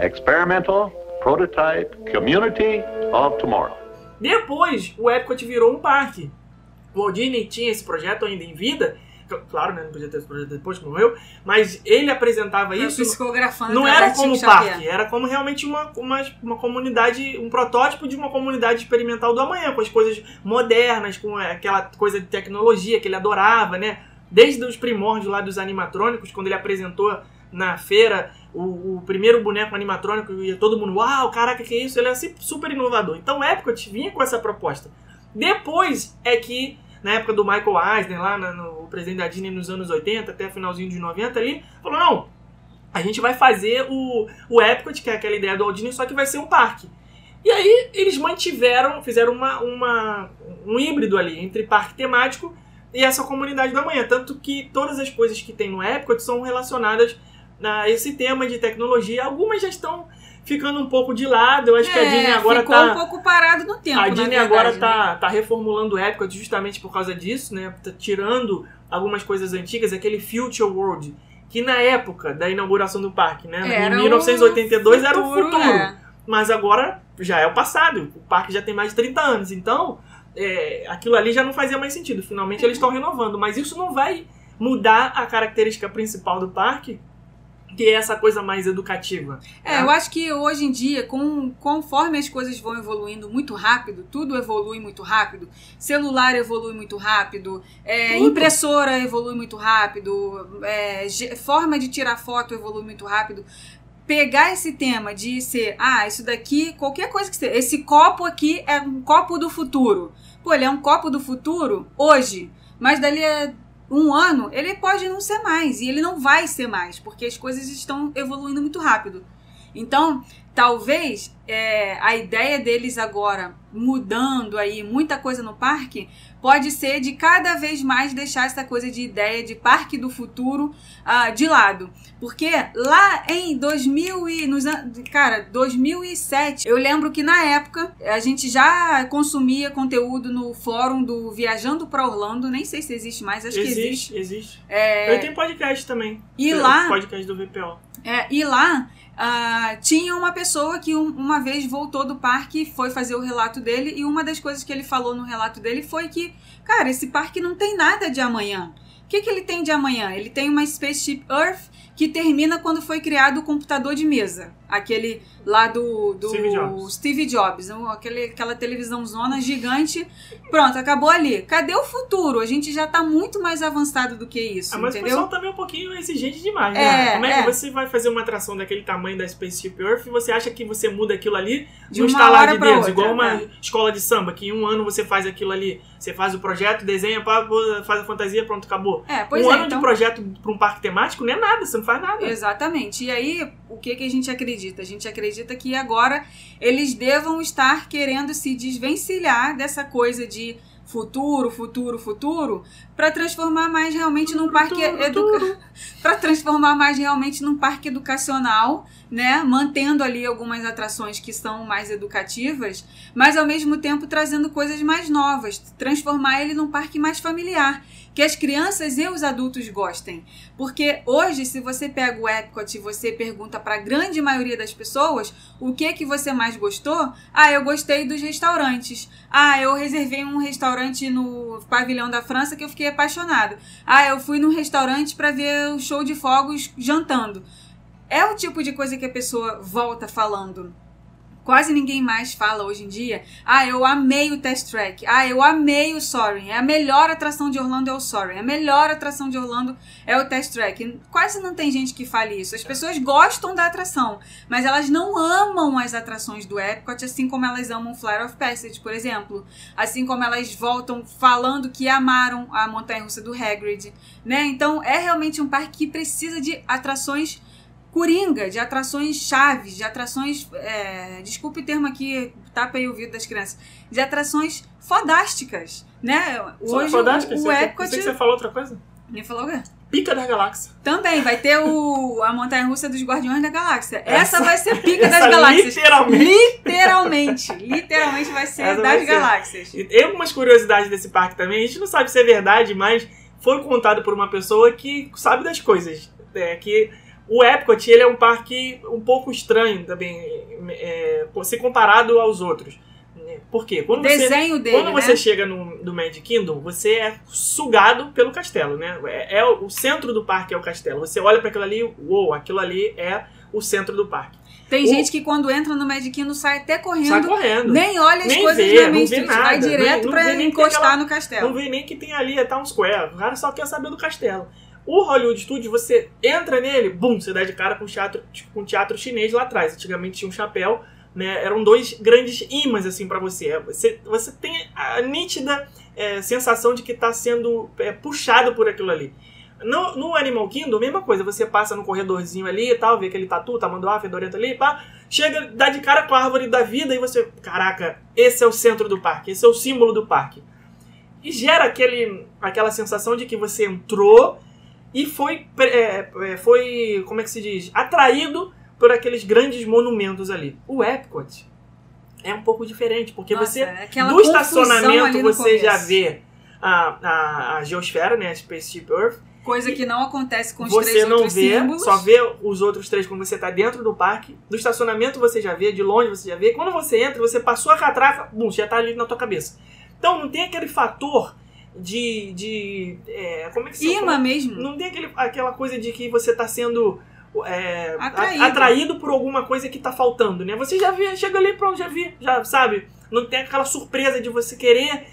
Experimental Prototype Community of Tomorrow. Depois, o Epcot virou um parque. O Walt Disney tinha esse projeto ainda em vida, cl- claro, né, não podia ter esse projeto depois que morreu, mas ele apresentava Eu isso psicografando não era como Xavier. parque, era como realmente uma, uma, uma comunidade, um protótipo de uma comunidade experimental do amanhã, com as coisas modernas, com é, aquela coisa de tecnologia que ele adorava, né? Desde os primórdios lá dos animatrônicos, quando ele apresentou na feira o, o primeiro boneco animatrônico e todo mundo, uau, caraca, que isso? Ele é sempre super inovador. Então Epcot vinha com essa proposta. Depois é que, na época do Michael Eisner, lá no, o presidente da Disney nos anos 80, até finalzinho de 90 ali, falou, não, a gente vai fazer o, o Epcot, que é aquela ideia do Walt Disney, só que vai ser um parque. E aí eles mantiveram, fizeram uma, uma, um híbrido ali entre parque temático e essa comunidade da manhã. Tanto que todas as coisas que tem no Epcot são relacionadas a esse tema de tecnologia. Algumas já estão ficando um pouco de lado. Eu acho que a É, Disney agora ficou tá. um pouco parado no tempo, A Disney verdade, agora né? tá, tá reformulando o Epcot justamente por causa disso, né? Tá tirando algumas coisas antigas, aquele Future World, que na época da inauguração do parque, né? Era em o 1982 era o futuro. é. Mas agora já é o passado. O parque já tem mais de 30 anos. Então, é, aquilo ali já não fazia mais sentido. Finalmente eles estão renovando. Mas isso não vai mudar a característica principal do parque, que é essa coisa mais educativa. É, eu acho que hoje em dia, com, conforme as coisas vão evoluindo muito rápido, tudo evolui muito rápido, celular evolui muito rápido, é, impressora evolui muito rápido, é, forma de tirar foto evolui muito rápido. Pegar esse tema de ser, ah, isso daqui, qualquer coisa que seja, esse copo aqui é um copo do futuro. Pô, ele é um copo do futuro? Hoje, mas dali a um ano ele pode não ser mais. E ele não vai ser mais, porque as coisas estão evoluindo muito rápido. Então, talvez é, a ideia deles agora mudando aí muita coisa no parque pode ser de cada vez mais deixar essa coisa de ideia de parque do futuro ah, de lado. Porque lá em 2000 e nos cara, 2007, eu lembro que na época a gente já consumia conteúdo no fórum do Viajando para Orlando, nem sei se existe mais, acho que existe. existe, existe. É, Eu tenho podcast também. E lá- o Podcast do VPO. É, e lá ah, tinha uma pessoa que um- uma vez voltou do parque, foi fazer o relato dele, e uma das coisas que ele falou no relato dele foi que, cara, esse parque não tem nada de amanhã. O que, que ele tem de amanhã? Ele tem uma Spaceship Earth que termina quando foi criado o computador de mesa. Aquele lá do, do Steve Jobs. Steve Jobs, um- aquele, aquela televisão zona gigante. Pronto, acabou ali. Cadê o futuro? A gente já tá muito mais avançado do que isso, Ah, mas o entendeu? pessoal também é um pouquinho exigente demais, É, né? Como é que é. você vai fazer uma atração daquele tamanho da Spaceship Earth e você acha que você muda aquilo ali De uma estalar de dedos? outra, igual uma é. escola de samba, que em um ano você faz aquilo ali. Você faz o projeto, desenha, faz a fantasia, pronto, acabou. É, pois um é, ano então... de projeto para um parque temático não é nada, você não faz nada. Exatamente. E aí, o que, que a gente acredita? A gente acredita que agora eles devam estar querendo se desvencilhar dessa coisa de futuro, futuro, futuro, para transformar mais realmente num parque educa... para transformar mais realmente num parque educacional, né, mantendo ali algumas atrações que são mais educativas, mas ao mesmo tempo trazendo coisas mais novas, transformar ele num parque mais familiar, que as crianças e os adultos gostem. Porque hoje, se você pega o Epcot e você pergunta para a grande maioria das pessoas o que que você mais gostou, ah, eu gostei dos restaurantes. Ah, eu reservei um restaurante no pavilhão da França que eu fiquei apaixonado. Ah, eu fui num restaurante para ver o show de fogos jantando. É o tipo de coisa que a pessoa volta falando. Quase ninguém mais fala hoje em dia. Ah, eu amei o Test Track. Ah, eu amei o Soaring. É a melhor atração de Orlando é o Soaring. A melhor atração de Orlando é o Test Track. Quase não tem gente que fale isso. As pessoas gostam da atração, mas elas não amam as atrações do Epcot, assim como elas amam Flight of Passage, por exemplo. Assim como elas voltam falando que amaram a montanha-russa do Hagrid, né? Então, é realmente um parque que precisa de atrações coringa, de atrações chaves, de atrações. É, desculpe o termo aqui, tapa aí o ouvido das crianças. De atrações fodásticas, né? Hoje fodástica, o, o você, Epcot. que você falou outra coisa? Me falou o quê? Pica da galáxia. Também vai ter o, a montanha russa dos Guardiões da Galáxia. Essa, Essa- vai ser pica das galáxias. literalmente. Literalmente. Literalmente vai ser Essa das vai ser. galáxias. E tem algumas curiosidades desse parque também. A gente não sabe se é verdade, mas foi contado por uma pessoa que sabe das coisas. É que o Epcot ele é um parque um pouco estranho também, é, se comparado aos outros. Por quê? O Quando você, desenho dele, quando né? você chega no, no Magic Kingdom, você é sugado pelo castelo, né? É, é o o centro do parque é o castelo. Você olha para aquilo ali, uou, aquilo ali é o centro do parque. Tem o- gente que quando entra no Magic Kingdom sai até Sai correndo, correndo. nem olha as Nem coisas vê, não Main Street, nada, vai direto não pra encostar aquela- no castelo. Não vê nem que tem ali a Town Square. O cara só quer saber do castelo. O Hollywood Studios, você entra nele, bum, você dá de cara com teatro, com o teatro chinês lá atrás. Antigamente tinha um chapéu, né? Eram dois grandes imãs assim pra você. É, Você, você tem a nítida é, sensação de que tá sendo é, puxado por aquilo ali. No, no Animal Kingdom, mesma coisa. Você passa no corredorzinho ali e tal, vê aquele tatu, tamanduá, fedorento ali, pá. Chega, dá de cara com a árvore da vida e você... Caraca, esse é o centro do parque. Esse é o símbolo do parque. E gera aquele, aquela sensação de que você entrou e foi, é, é, foi, como é que se diz? Atraído por aqueles grandes monumentos ali. O Epcot é um pouco diferente, porque Nossa, você, aquela do estacionamento, você já começo. vê a, a, a geosfera, né, a Spaceship Earth, Coisa que não acontece com os você três não vê, símbolos. só vê os outros três quando você está dentro do parque. Do estacionamento você já vê, de longe você já vê. Quando você entra, você passou a catraca, bum, já está ali na tua cabeça. Então não tem aquele fator de. de é, como é que se Imã mesmo. Não tem aquele, aquela coisa de que você está sendo. é, a- Atraído. atraído por alguma coisa que está faltando, né? Você já vê, chega ali, pronto, já vi, já sabe? Não tem aquela surpresa de você querer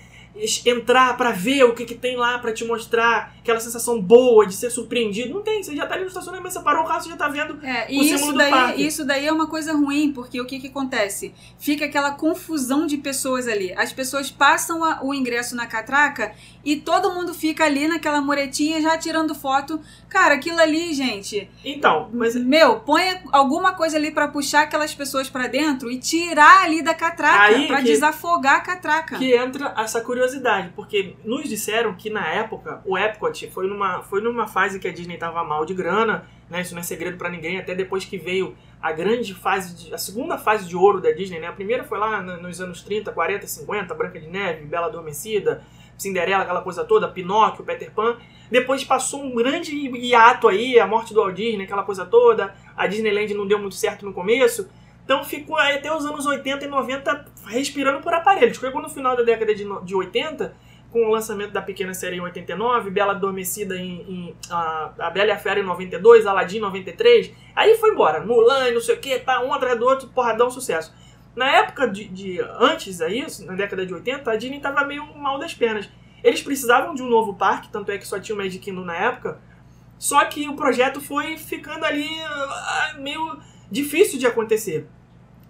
entrar pra ver o que, que tem lá pra te mostrar, aquela sensação boa de ser surpreendido. Não tem, você já tá ali no estacionamento, você parou o carro, você já tá vendo. É, o e símbolo isso do daí, parque. isso daí é uma coisa ruim, porque o que, que acontece? Fica aquela confusão de pessoas ali. As pessoas passam a- o ingresso na catraca e todo mundo fica ali naquela muretinha já tirando foto. Cara, aquilo ali, gente. Então, mas Meu, põe alguma coisa ali pra puxar aquelas pessoas pra dentro e tirar ali da catraca, que- desafogar a catraca. que entra essa curiosidade, porque nos disseram que na época o Epcot foi numa, foi numa fase que a Disney tava mal de grana, né? Isso não é segredo pra ninguém, até depois que veio a grande fase, de, a segunda fase de ouro da Disney, né? A primeira foi lá nos anos 30, 40, 50, Branca de Neve, Bela Adormecida, Cinderela, aquela coisa toda, Pinóquio, Peter Pan. Depois passou um grande hiato aí, a morte do Walt Disney, aquela coisa toda. A Disneyland não deu muito certo no começo. Então ficou até os anos 80 e 90 respirando por aparelhos. Chegou no final da década de, de 80, com o lançamento da Pequena Série em 89, Bela Adormecida em, em a, a Bela e a Fera em 92, Aladdin em 93. Aí foi embora. Mulan, não sei o que, tá, um atrás do outro, porradão, sucesso. Na época de, de antes a isso, na década de 80, a Disney tava meio mal das pernas. Eles precisavam de um novo parque, tanto é que só tinha o Magic Kingdom na época. Só que o projeto foi ficando ali ah, meio difícil de acontecer.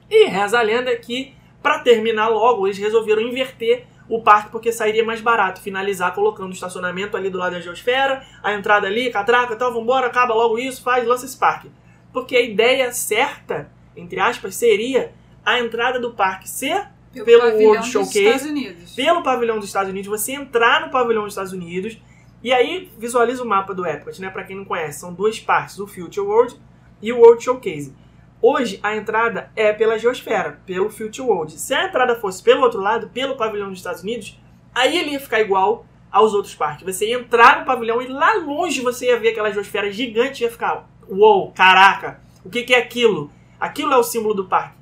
E reza a lenda que, para terminar logo, eles resolveram inverter o parque porque sairia mais barato finalizar colocando o estacionamento ali do lado da geosfera, a entrada ali, catraca e tal, vambora, acaba logo isso, faz, lança esse parque. Porque a ideia certa, entre aspas, seria a entrada do parque ser Pelo, pelo World dos Showcase, Estados Unidos. pelo pavilhão dos Estados Unidos, você entrar no pavilhão dos Estados Unidos e aí visualiza o mapa do Epcot, né? Para quem não conhece, são duas partes, o Future World e o World Showcase. Hoje a entrada é pela geosfera, pelo Future World. Se a entrada fosse pelo outro lado, pelo pavilhão dos Estados Unidos, aí ele ia ficar igual aos outros parques. Você ia entrar no pavilhão e lá longe você ia ver aquela geosfera gigante e ia ficar, uou, caraca, o que, que é aquilo? Aquilo é o símbolo do parque.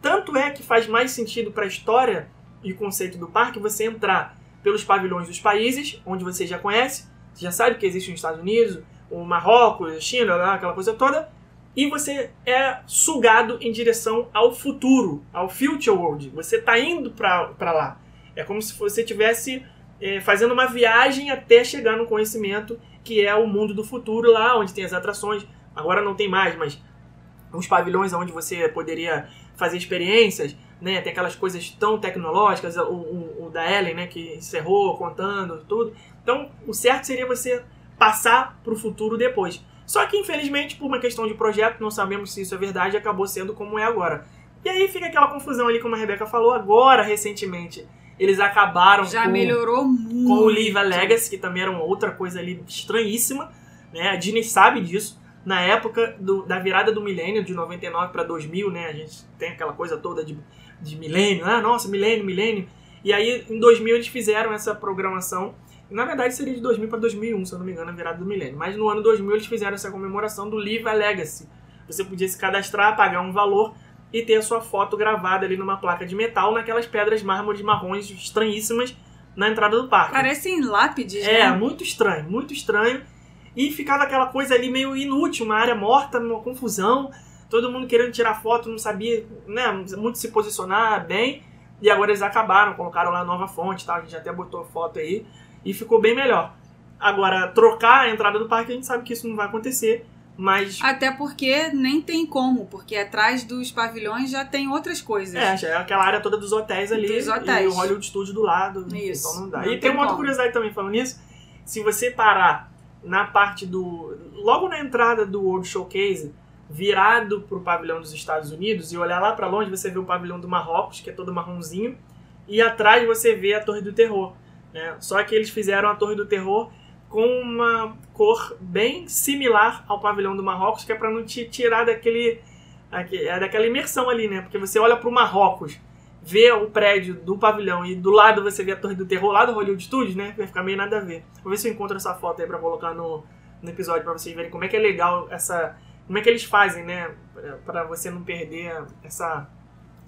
Tanto é que faz mais sentido para a história e conceito do parque você entrar pelos pavilhões dos países, onde você já conhece, você já sabe que existe os Estados Unidos, o Marrocos, a China, aquela coisa toda, e você é sugado em direção ao futuro, ao future world. Você está indo para lá. É como se você estivesse é, fazendo uma viagem até chegar no conhecimento que é o mundo do futuro, lá onde tem as atrações. Agora não tem mais, mas uns pavilhões onde você poderia fazer experiências, né? Tem aquelas coisas tão tecnológicas, o, o, o da Ellen, né? Que encerrou contando tudo. Então, o certo seria você passar para o futuro depois. Só que, infelizmente, por uma questão de projeto, não sabemos se isso é verdade, acabou sendo como é agora. E aí fica aquela confusão ali, como a Rebeca falou, agora, recentemente, eles acabaram Já com, melhorou muito. com o Live Legacy, que também era uma outra coisa ali estranhíssima. Né? A Disney sabe disso. Na época do- da virada do milênio, de 99 para 2000, né? a gente tem aquela coisa toda de, de milênio. Ah, nossa, milênio, milênio. E aí, em 2000, eles fizeram essa programação. Na verdade, seria de 2000 para 2001, se eu não me engano, a virada do milênio. Mas no ano 2000, eles fizeram essa comemoração do Live a Legacy. Você podia se cadastrar, pagar um valor e ter a sua foto gravada ali numa placa de metal naquelas pedras mármores marrons estranhíssimas na entrada do parque. Parecem lápides, É, né? muito estranho, muito estranho. E ficava aquela coisa ali meio inútil, uma área morta, uma confusão. Todo mundo querendo tirar foto, não sabia né, muito se posicionar bem. E agora eles acabaram, colocaram lá nova fonte, tá? a gente até botou foto aí. E ficou bem melhor. Agora, trocar a entrada do parque, a gente sabe que isso não vai acontecer. Mas Até porque nem tem como, porque atrás dos pavilhões já tem outras coisas. É, já é aquela área toda dos hotéis ali. Dos hotéis. E o Hollywood Studio do lado. Isso. Então não dá. Não e tem tem uma outra curiosidade também falando nisso. Se você parar na parte do. Logo na entrada do World Showcase, virado pro pavilhão dos Estados Unidos, e olhar lá pra longe, você vê o pavilhão do Marrocos, que é todo marronzinho. E atrás você vê a Torre do Terror. Né? Só que eles fizeram a Torre do Terror com uma cor bem similar ao pavilhão do Marrocos, que é pra não te tirar daquele Aqui, é daquela imersão ali, né? Porque você olha pro Marrocos, vê o prédio do pavilhão e do lado você vê a Torre do Terror lá do Hollywood Studios, né? Vai ficar meio nada a ver. Vou ver se eu encontro essa foto aí pra colocar no, no episódio pra vocês verem como é que é legal essa. Como é que eles fazem, né? Pra você não perder essa,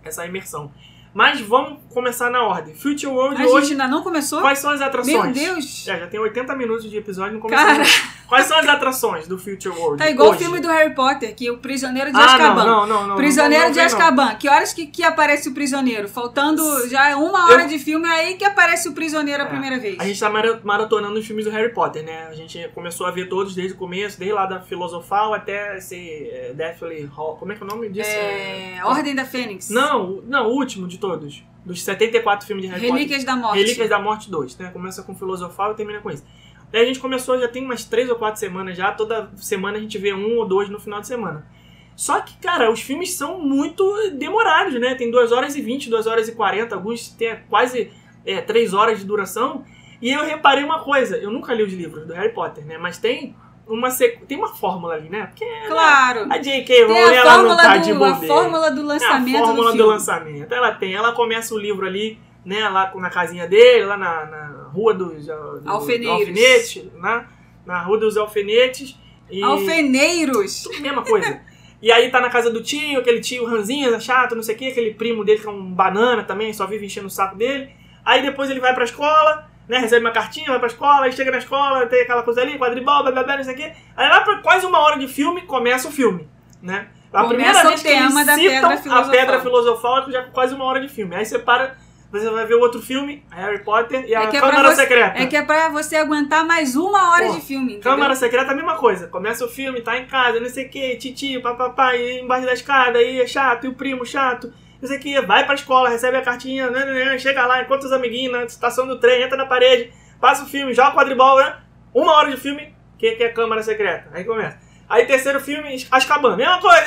essa imersão. Mas vamos começar na ordem. Future World A hoje. ainda não começou? Quais são as atrações? Meu Deus! É, já tem 80 minutos de episódio, não começou. Cara. Quais são as atrações do Future World? Tá igual hoje? o filme do Harry Potter, que é o Prisioneiro de Ah, Azkaban. não, não, não, não. Prisioneiro de. Azkaban. Que horas que, que aparece o prisioneiro? Faltando já uma hora de filme, é aí que aparece o prisioneiro a É. primeira vez. A gente tá mara- maratonando os filmes do Harry Potter, né? A gente começou a ver todos desde o começo, desde lá da Filosofal até esse é, Deathly Hall. Como é que é o nome disso? É, Ordem da Fênix. Não, não, o último de todos. Dos 74 filmes de Harry Potter. Relíquias da Morte. Relíquias da Morte 2, né? Começa com Filosofal e termina com isso. Daí a gente começou, já tem umas 3 ou 4 semanas já. Toda semana a gente vê um ou dois no final de semana. Só que, cara, os filmes são muito demorados, né? Tem 2 horas e 20, 2 horas e 40, alguns têm quase é, 3 horas de duração. E eu reparei uma coisa, eu nunca li os livros do Harry Potter, né? Mas tem uma, sequ... tem uma fórmula ali, né? Porque Claro. a J.K. Rowling, a ela não tá de do, a bobeira. fórmula do lançamento é a fórmula do do, lançamento. Ela tem, ela começa o livro ali, né, lá na casinha dele, lá na, na rua dos uh, do- alfinetes, né, na rua dos alfinetes. E Alfeneiros. mesma coisa. E aí tá na casa do tio, aquele tio ranzinha, chato, não sei o que, aquele primo dele que é um banana também, só vive enchendo o saco dele. Aí depois ele vai pra escola, né? Recebe uma cartinha, vai pra escola, aí chega na escola, tem aquela coisa ali, quadribol, blá blá blá, não sei o quê. Aí lá pra quase uma hora de filme, começa o filme, né? A Começa primeira o vez que eles tema da citam Pedra a pedra filosofal é já quase uma hora de filme. Aí você para, você vai ver o outro filme, Harry Potter e a É é, Câmara você, Secreta. é que é pra você aguentar mais uma hora Pô, de filme, entendeu? Câmara Secreta é a mesma coisa. Começa o filme, tá em casa, não sei o que, titio, papapá, e embaixo da escada, aí é chato, e o primo chato, não sei o que, vai pra escola, recebe a cartinha, né, né, né, chega lá, encontra os amiguinhos na estação do trem, entra na parede, passa o filme, joga o quadribol, né? Uma hora de filme, que, que é Câmara Secreta. Aí começa. Aí terceiro filme, Azkaban, mesma coisa,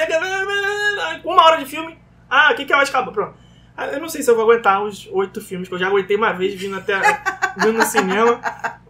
uma hora de filme, ah, o que, que é o Azkaban? Pronto. Ah, Eu não sei se eu vou aguentar os oito filmes, que eu já aguentei uma vez vindo até vindo no cinema,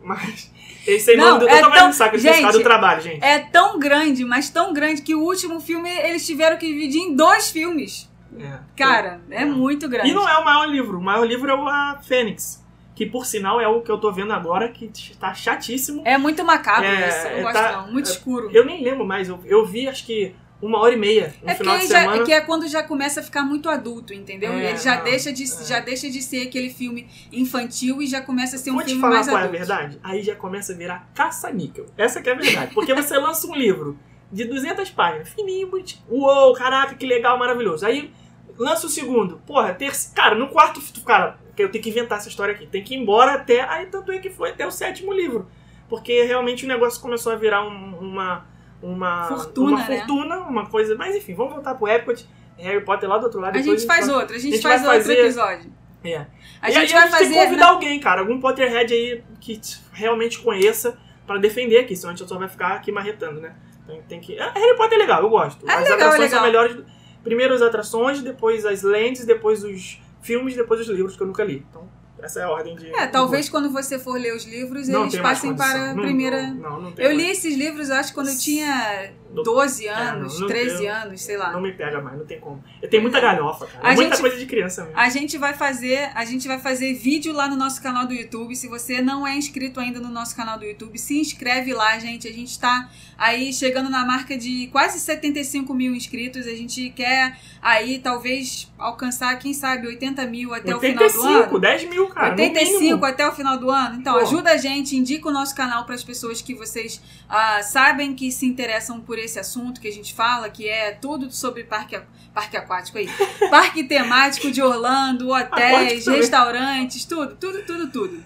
mas esse aí Não, não, é tão- no saco esse gente, do trabalho, gente. É tão grande, mas tão grande que o último filme eles tiveram que dividir em dois filmes. É. Cara, é muito grande. E não é o maior livro, o maior livro é o A Fênix, que por sinal é o que eu tô vendo agora, que tá chatíssimo. É muito macabro É, isso, eu não é, gosto tá- não. Muito é- escuro. Eu nem lembro mais, eu, eu vi acho que uma hora e meia no É final de já, semana. é que é quando já começa a ficar muito adulto, entendeu? É, ele já não, deixa, de, é. já deixa de ser aquele filme infantil e já começa a ser um Vou te filme falar mais qual é a adulto. verdade? Aí já começa a virar caça-níquel. Essa que é a verdade. Porque você lança um livro de 200 páginas, fininho, bonitinho. Uou, caraca, que legal, maravilhoso. Aí lança o segundo. Porra, terceiro. Cara, no quarto, cara, eu tenho que inventar essa história aqui. Tem que ir embora até. Aí tanto é que foi até o sétimo livro. Porque realmente o negócio começou a virar um- uma. Uma Fortuna, uma, né? fortuna, uma coisa. Mas enfim, vamos voltar pro Epcot. Harry Potter lá do outro lado. A gente faz fala- outro, a gente, a gente faz outro fazer- episódio. É. A E gente aí vai a gente tem que fazer. convidar alguém, cara, algum Potterhead aí que realmente conheça pra defender aqui, senão a gente só vai ficar aqui marretando, né? Então tem que. Ah, Harry Potter é legal, eu gosto. É as legal, atrações é são legal. melhores. Primeiro as atrações, depois as lentes, depois os filmes, depois os livros que eu nunca li. Então, essa é a ordem de. É, talvez quando você for ler os livros, Não eles passem para a primeira. Não, não, não tem Eu li esses livros, acho, quando eu tinha 12 É, anos, não- não 13 tem- anos, sei lá. Não me pega mais, não tem como. Eu tenho muita galhofa, cara. A muita gente- coisa de criança mesmo. A gente vai fazer, a gente vai fazer vídeo lá no nosso canal do YouTube. Se você não é inscrito ainda no nosso canal do YouTube, se inscreve lá, gente. A gente tá aí chegando na marca de quase 75 mil inscritos. A gente quer aí talvez alcançar, quem sabe, 80 mil até o final do 85, ano. 10 mil, cara. no 85 mínimo. até o final do ano? Então, Pô. ajuda a gente, indica o nosso canal para as pessoas que vocês ah, sabem que se interessam por esse assunto que a gente fala, que é tudo sobre parque, parque aquático aí. Parque temático de Orlando, hotéis, também. restaurantes, tudo, tudo, tudo, tudo.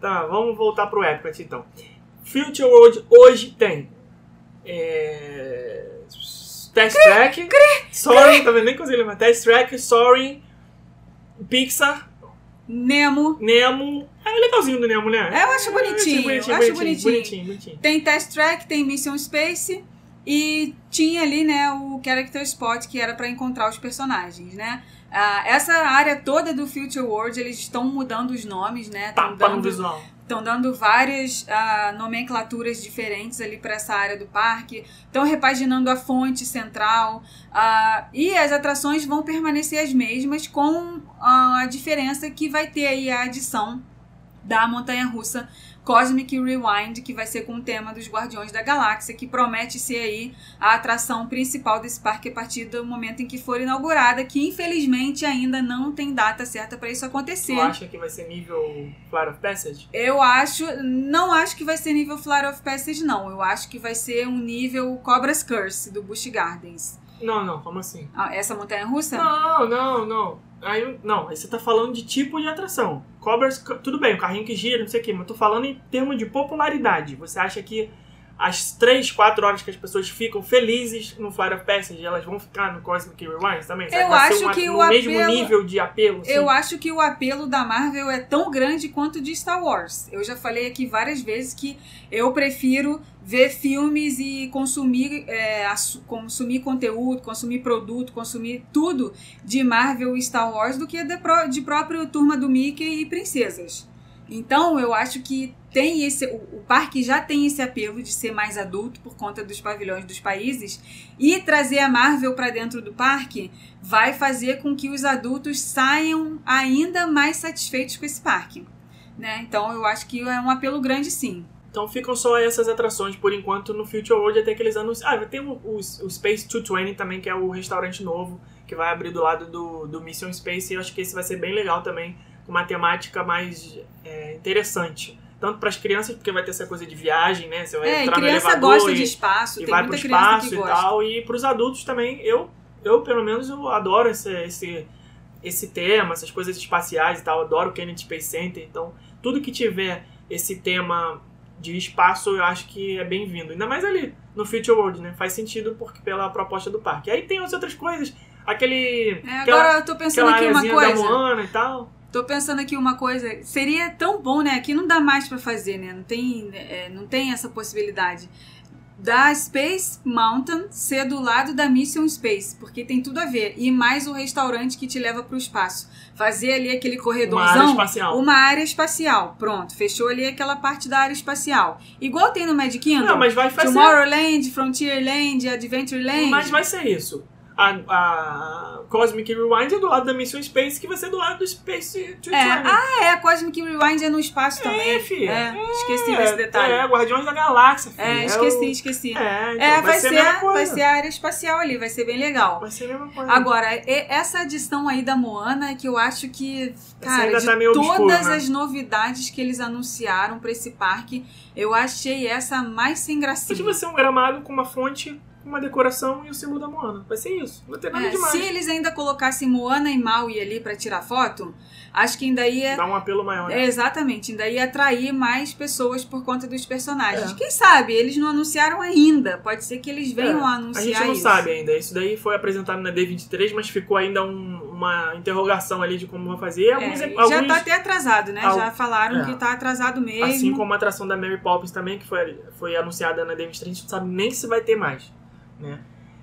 Tá, vamos voltar pro Epcot então. Future World hoje tem. É... Test Track. Sorry, tá vendo? Nem consegui lembrar. Test Track, Sorry, Pixar, Nemo. Nemo. É legalzinho do Nemo, né? Eu acho bonitinho, eu acho bonitinho. bonitinho, bonitinho. Tem Test Track, tem Mission Space e tinha ali, né, o Character Spot que era para encontrar os personagens, né? Ah, essa área toda do Future World, eles estão mudando os nomes, né? Estão dando, dando várias ah, nomenclaturas diferentes ali para essa área do parque. Estão repaginando a fonte central. ah, e as atrações vão permanecer as mesmas, com a diferença que vai ter aí a adição da montanha russa Cosmic Rewind, que vai ser com o tema dos Guardiões da Galáxia, que promete ser aí a atração principal desse parque a partir do momento em que for inaugurada, que infelizmente ainda não tem data certa para isso acontecer. Tu acha que vai ser nível Flight of Passage? Eu acho, não acho que vai ser nível Flight of Passage, não. Eu acho que vai ser um nível Cobra's Curse do Busch Gardens. Não, não, como assim? Ah, essa montanha russa? Não, não, não. Aí, não, aí você tá falando de tipo de atração. Cobras, tudo bem, o carrinho que gira, não sei o quê, mas eu tô falando em termos de popularidade. Você acha que as 3, 4 horas que as pessoas ficam felizes no Flight of Passage, elas vão ficar no Cosmic Rewind também? Será Eu acho uma- que o mesmo apelo- nível de apelo? assim? Eu acho que o apelo da Marvel é tão grande quanto o de Star Wars. Eu já falei aqui várias vezes que eu prefiro ver filmes e consumir, é, consumir conteúdo, consumir produto, consumir tudo de Marvel e Star Wars do que de, de próprio Turma do Mickey e Princesas. Então eu acho que tem esse, o, o parque já tem esse apelo de ser mais adulto por conta dos pavilhões dos países e trazer a Marvel para dentro do parque vai fazer com que os adultos saiam ainda mais satisfeitos com esse parque. Né? Então eu acho que é um apelo grande sim. Então ficam só essas atrações por enquanto no Future World até que eles anunciam. Ah, tem o, o, o Space 220 também, que é o restaurante novo que vai abrir do lado do, do Mission Space. E eu acho que esse vai ser bem legal também uma temática mais é, interessante. Tanto para as crianças, porque vai ter essa coisa de viagem, né? Você vai É, e entrar no criança elevador gosta e, de espaço, e tem vai muita criança espaço e tal. E para os adultos também, eu, eu pelo menos, eu adoro esse, esse, esse tema, essas coisas espaciais e tal. Adoro o Kennedy Space Center. Então, tudo que tiver esse tema de espaço, eu acho que é bem-vindo. Ainda mais ali no Future World, né? Faz sentido porque pela proposta do parque. Aí tem as outras coisas, aquele É, aquela, agora eu tô pensando aquela aqui uma areazinha da coisa. Moana e tal. Tô pensando aqui uma coisa. Seria tão bom, né? Aqui não dá mais pra fazer, né? Não tem, é, não tem essa possibilidade. Da Space Mountain ser do lado da Mission Space, porque tem tudo a ver. E mais o restaurante que te leva pro espaço. Fazer ali aquele Uma área corredorzão. espacial. Uma área espacial. Pronto, fechou ali aquela parte da área espacial. Igual tem no Magic Kingdom. Não, mas vai fazer. Tomorrowland, Frontierland, Adventureland. Mas vai ser isso. A, a Cosmic Rewind é do lado da Mission Space, que vai ser do lado do Space to É, ah, é, Cosmic Rewind é no espaço também. É, filha. É, esqueci desse detalhe. É, Guardiões da Galáxia, filha. É, esqueci, o- esqueci. É, então, É, vai, ser, a mesma coisa. vai ser a área espacial ali, vai ser bem legal. Vai ser a mesma coisa. Agora, essa adição aí da Moana é que eu acho que, cara, de tá meio todas obscuro, né? as novidades que eles anunciaram pra esse parque, eu achei essa mais sem gracinha. Podia ser um gramado com uma fonte, uma decoração e o símbolo da Moana. Vai ser isso. Não vai ter nada É, demais. se eles ainda colocassem Moana e Maui ali pra tirar foto, acho que ainda ia Dá um apelo maior. né? É, exatamente, ainda ia atrair mais pessoas por conta dos personagens. É. Quem sabe? Eles não anunciaram ainda. Pode ser que eles venham É, a A anunciar gente não isso. sabe ainda. Isso daí foi apresentado na D23, mas ficou ainda um- uma interrogação ali de como vão fazer. É, Alguns, e alguns, Já tá até atrasado, né? Al- Já falaram É. que tá atrasado mesmo. Assim como a atração da Mary Poppins também, que foi, foi anunciada na D23, a gente não sabe nem se vai ter mais. Né?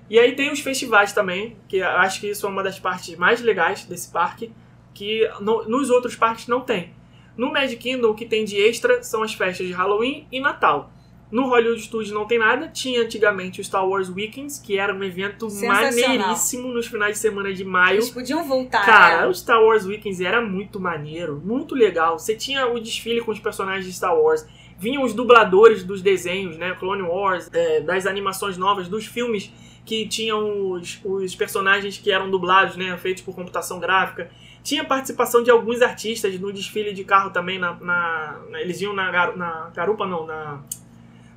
E aí tem os festivais também, que acho que isso é uma das partes mais legais desse parque, que no- nos outros parques não tem. No Magic Kingdom, o que tem de extra são as festas de Halloween e Natal. No Hollywood Studios não tem nada. Tinha antigamente o Star Wars Weekends, que era um evento maneiríssimo nos finais de semana de maio. Eles podiam voltar. Cara, né? o Star Wars Weekends era muito maneiro, muito legal. Você tinha o desfile com os personagens de Star Wars. Vinham os dubladores dos desenhos, né? Clone Wars, é, das animações novas, dos filmes que tinham os, os personagens que eram dublados, né? Feitos por computação gráfica. Tinha participação de alguns artistas no desfile de carro também. Na, na- eles iam na, na garupa, não, na.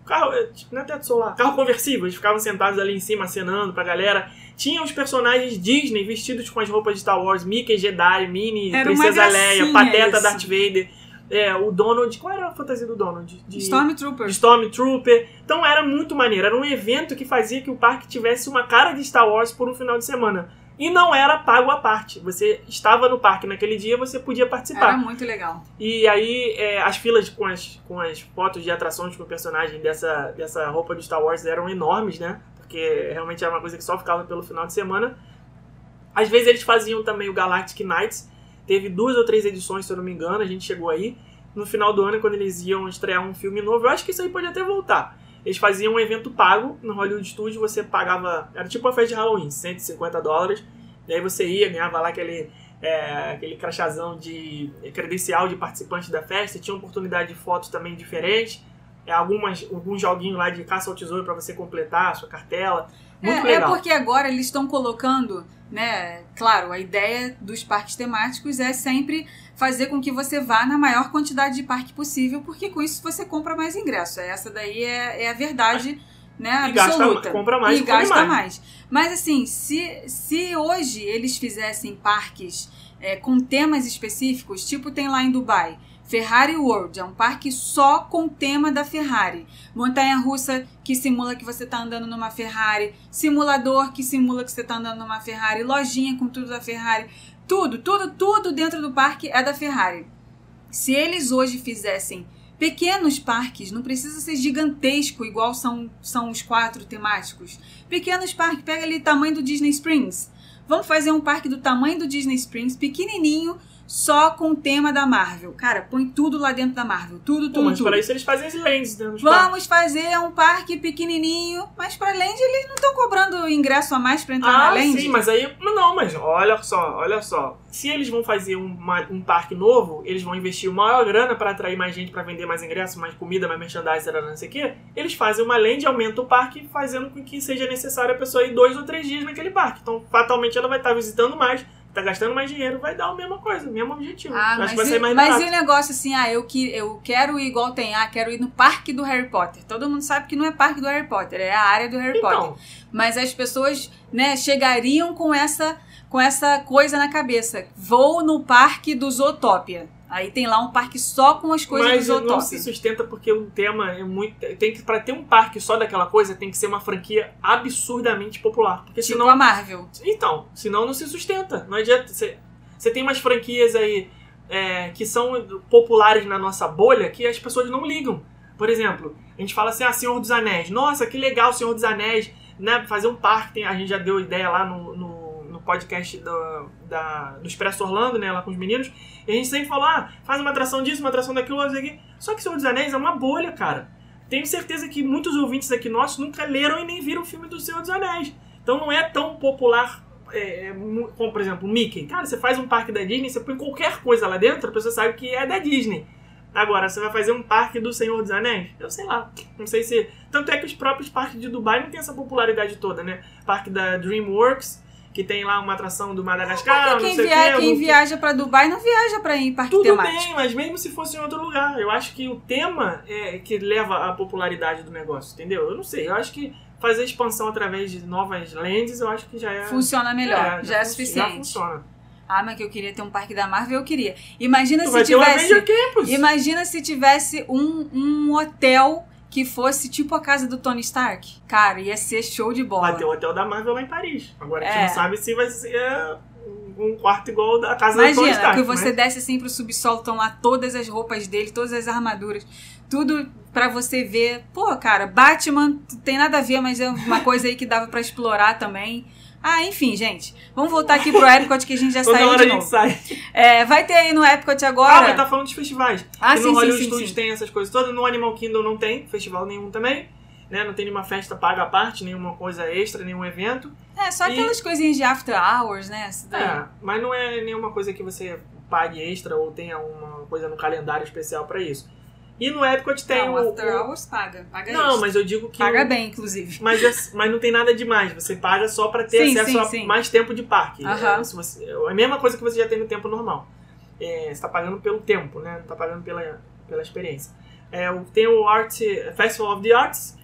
Carro, é, tipo, não é teto solar, carro conversível. Eles ficavam sentados ali em cima acenando pra galera. Tinha os personagens Disney vestidos com as roupas de Star Wars, Mickey, Jedi, Minnie, Era Princesa Leia, Pateta, isso. Darth Vader. É, o Donald. Qual era a fantasia do Donald? De, de Stormtroopers. Stormtrooper. Então era muito maneiro. Era um evento que fazia que o parque tivesse uma cara de Star Wars por um final de semana. E não era pago à parte. Você estava no parque naquele dia, você podia participar. Era muito legal. E aí, é, as filas com as, com as fotos de atrações com o personagem dessa, dessa roupa de Star Wars eram enormes, né? Porque realmente era uma coisa que só ficava pelo final de semana. Às vezes eles faziam também o Galactic Nights. Teve duas ou três edições, se eu não me engano, a gente chegou aí. No final do ano, quando eles iam estrear um filme novo, eu acho que isso aí pode até voltar. Eles faziam um evento pago no Hollywood Studios, você pagava. Era tipo uma festa de Halloween, 150 dólares. E aí você ia, ganhava lá aquele é, aquele crachazão de credencial de participante da festa, tinha oportunidade de fotos também diferentes, é, algumas, alguns joguinhos lá de caça ao tesouro para você completar a sua cartela. Muito É, é legal. porque agora eles estão colocando, né? Claro, a ideia dos parques temáticos é sempre fazer com que você vá na maior quantidade de parque possível, porque com isso você compra mais ingresso. Essa daí é, é a verdade, né? E gasta Absoluta. ma- compra mais e gasta mais. mais. Mas assim, se, se hoje eles fizessem parques é, com temas específicos, tipo tem lá em Dubai. Ferrari World é um parque só com tema da Ferrari. Montanha russa que simula que você está andando numa Ferrari, simulador que simula que você está andando numa Ferrari, lojinha com tudo da Ferrari. Tudo, tudo, tudo dentro do parque é da Ferrari. Se eles hoje fizessem pequenos parques, não precisa ser gigantesco igual são, são os quatro temáticos. Pequenos parques, pega ali o tamanho do Disney Springs. Vamos fazer um parque do tamanho do Disney Springs, pequenininho, só com o tema da Marvel. Cara, põe tudo lá dentro da Marvel. Tudo, Pô, tudo, mas tudo. para isso eles fazem as dos parques. Vamos fazer um parque pequenininho, mas para Land eles não estão cobrando ingresso a mais para entrar na Ah, Land. sim, mas aí. Não, mas olha só, olha só. Se eles vão fazer um, uma- um parque novo, eles vão investir maior grana para atrair mais gente para vender mais ingressos, mais comida, mais merchandising, não sei o quê. Eles fazem uma land, aumenta o parque, fazendo com que seja necessário a pessoa ir dois ou três dias naquele parque. Então, fatalmente, ela vai estar visitando mais, tá gastando mais dinheiro, vai dar a mesma coisa, o mesmo objetivo. Ah, mas, e, mas e o negócio assim, ah, eu, que, eu quero ir igual tem, ah, quero ir no parque do Harry Potter. Todo mundo sabe que não é parque do Harry Potter, é a área do Harry Potter. Então, Mas as pessoas, né, chegariam com essa, com essa coisa na cabeça. Vou no parque do Zootopia. Aí tem lá um parque só com as coisas mas do não Zootopia. se sustenta porque o tema é muito. Tem que, pra ter um parque só daquela coisa, tem que ser uma franquia absurdamente popular. Porque Tipo senão. a Marvel. Então, senão não se sustenta. Não adianta. Você, você tem umas franquias aí é, que são populares na nossa bolha que as pessoas não ligam. Por exemplo, a gente fala assim, ah, Senhor dos Anéis. Nossa, que legal, Senhor dos Anéis. Né? Fazer um parque. Tem- a gente já deu ideia lá no, no podcast do, da, do Expresso Orlando, né? Lá com os meninos. E a gente sempre falou, ah, faz uma atração disso, uma atração daquilo, o quê. Só que Senhor dos Anéis é uma bolha, cara. Tenho certeza que muitos ouvintes aqui nossos nunca leram e nem viram o filme do Senhor dos Anéis. Então não é tão popular é, é, como, por exemplo, o Mickey. Cara, você faz um parque da Disney, você põe qualquer coisa lá dentro, a pessoa sabe que é da Disney. Agora, você vai fazer um parque do Senhor dos Anéis? Eu sei lá. Não sei se. Tanto é que os próprios parques de Dubai não tem essa popularidade toda, né? Parque da DreamWorks, que tem lá uma atração do Madagascar, Porque não quem, sei via- quem viaja pra Dubai não viaja pra ir em parque Tudo temático. bem, mas mesmo se fosse em outro lugar, eu acho que o tema é que leva à popularidade do negócio, entendeu? Eu não sei, eu acho que fazer expansão através de novas lands, eu acho que já é. Funciona melhor, já, é fun- Já suficiente. funciona. Ah, mas que eu queria ter um parque da Marvel, eu queria. Imagina Tu se tivesse. Imagina se tivesse um, um hotel que fosse tipo a casa do Tony Stark. Cara, ia ser show de bola. Vai ter o hotel da Marvel lá em Paris. Agora a gente É. não sabe se vai ser um quarto igual da casa do Tony Imagina Stark. que você né? desce assim pro subsolo, estão lá todas as roupas dele, todas as armaduras, tudo pra você ver. Pô, cara, Batman tem nada a ver, mas é uma coisa aí que dava pra explorar também. Ah, enfim, gente. Vamos voltar aqui pro Epcot que a gente já Toda saiu hora de a gente novo. sai. É, vai ter aí no Epcot Ah, agora. mas tá falando dos festivais. Ah, E sim, no sim, Hollywood sim, Studios sim. tem essas coisas todas. No Animal Kingdom não tem festival nenhum também. Né? Não tem nenhuma festa paga à parte, nenhuma coisa extra, nenhum evento. É, só E- aquelas coisinhas de after hours, né? É, mas não é nenhuma coisa que você pague extra ou tenha uma coisa no calendário especial pra isso. E no Epcot tem não, o. after hours paga. Paga Não, extra. mas eu digo que. Paga o- bem, inclusive. Mas, é- mas não tem nada demais. Você paga só pra ter Sim, acesso sim, a sim. mais tempo de parque. Aham. É, você- é a mesma coisa que você já tem no tempo normal. É, você tá pagando pelo tempo, né? Não tá pagando pela, pela experiência. É, tem o Art Festival of the Arts.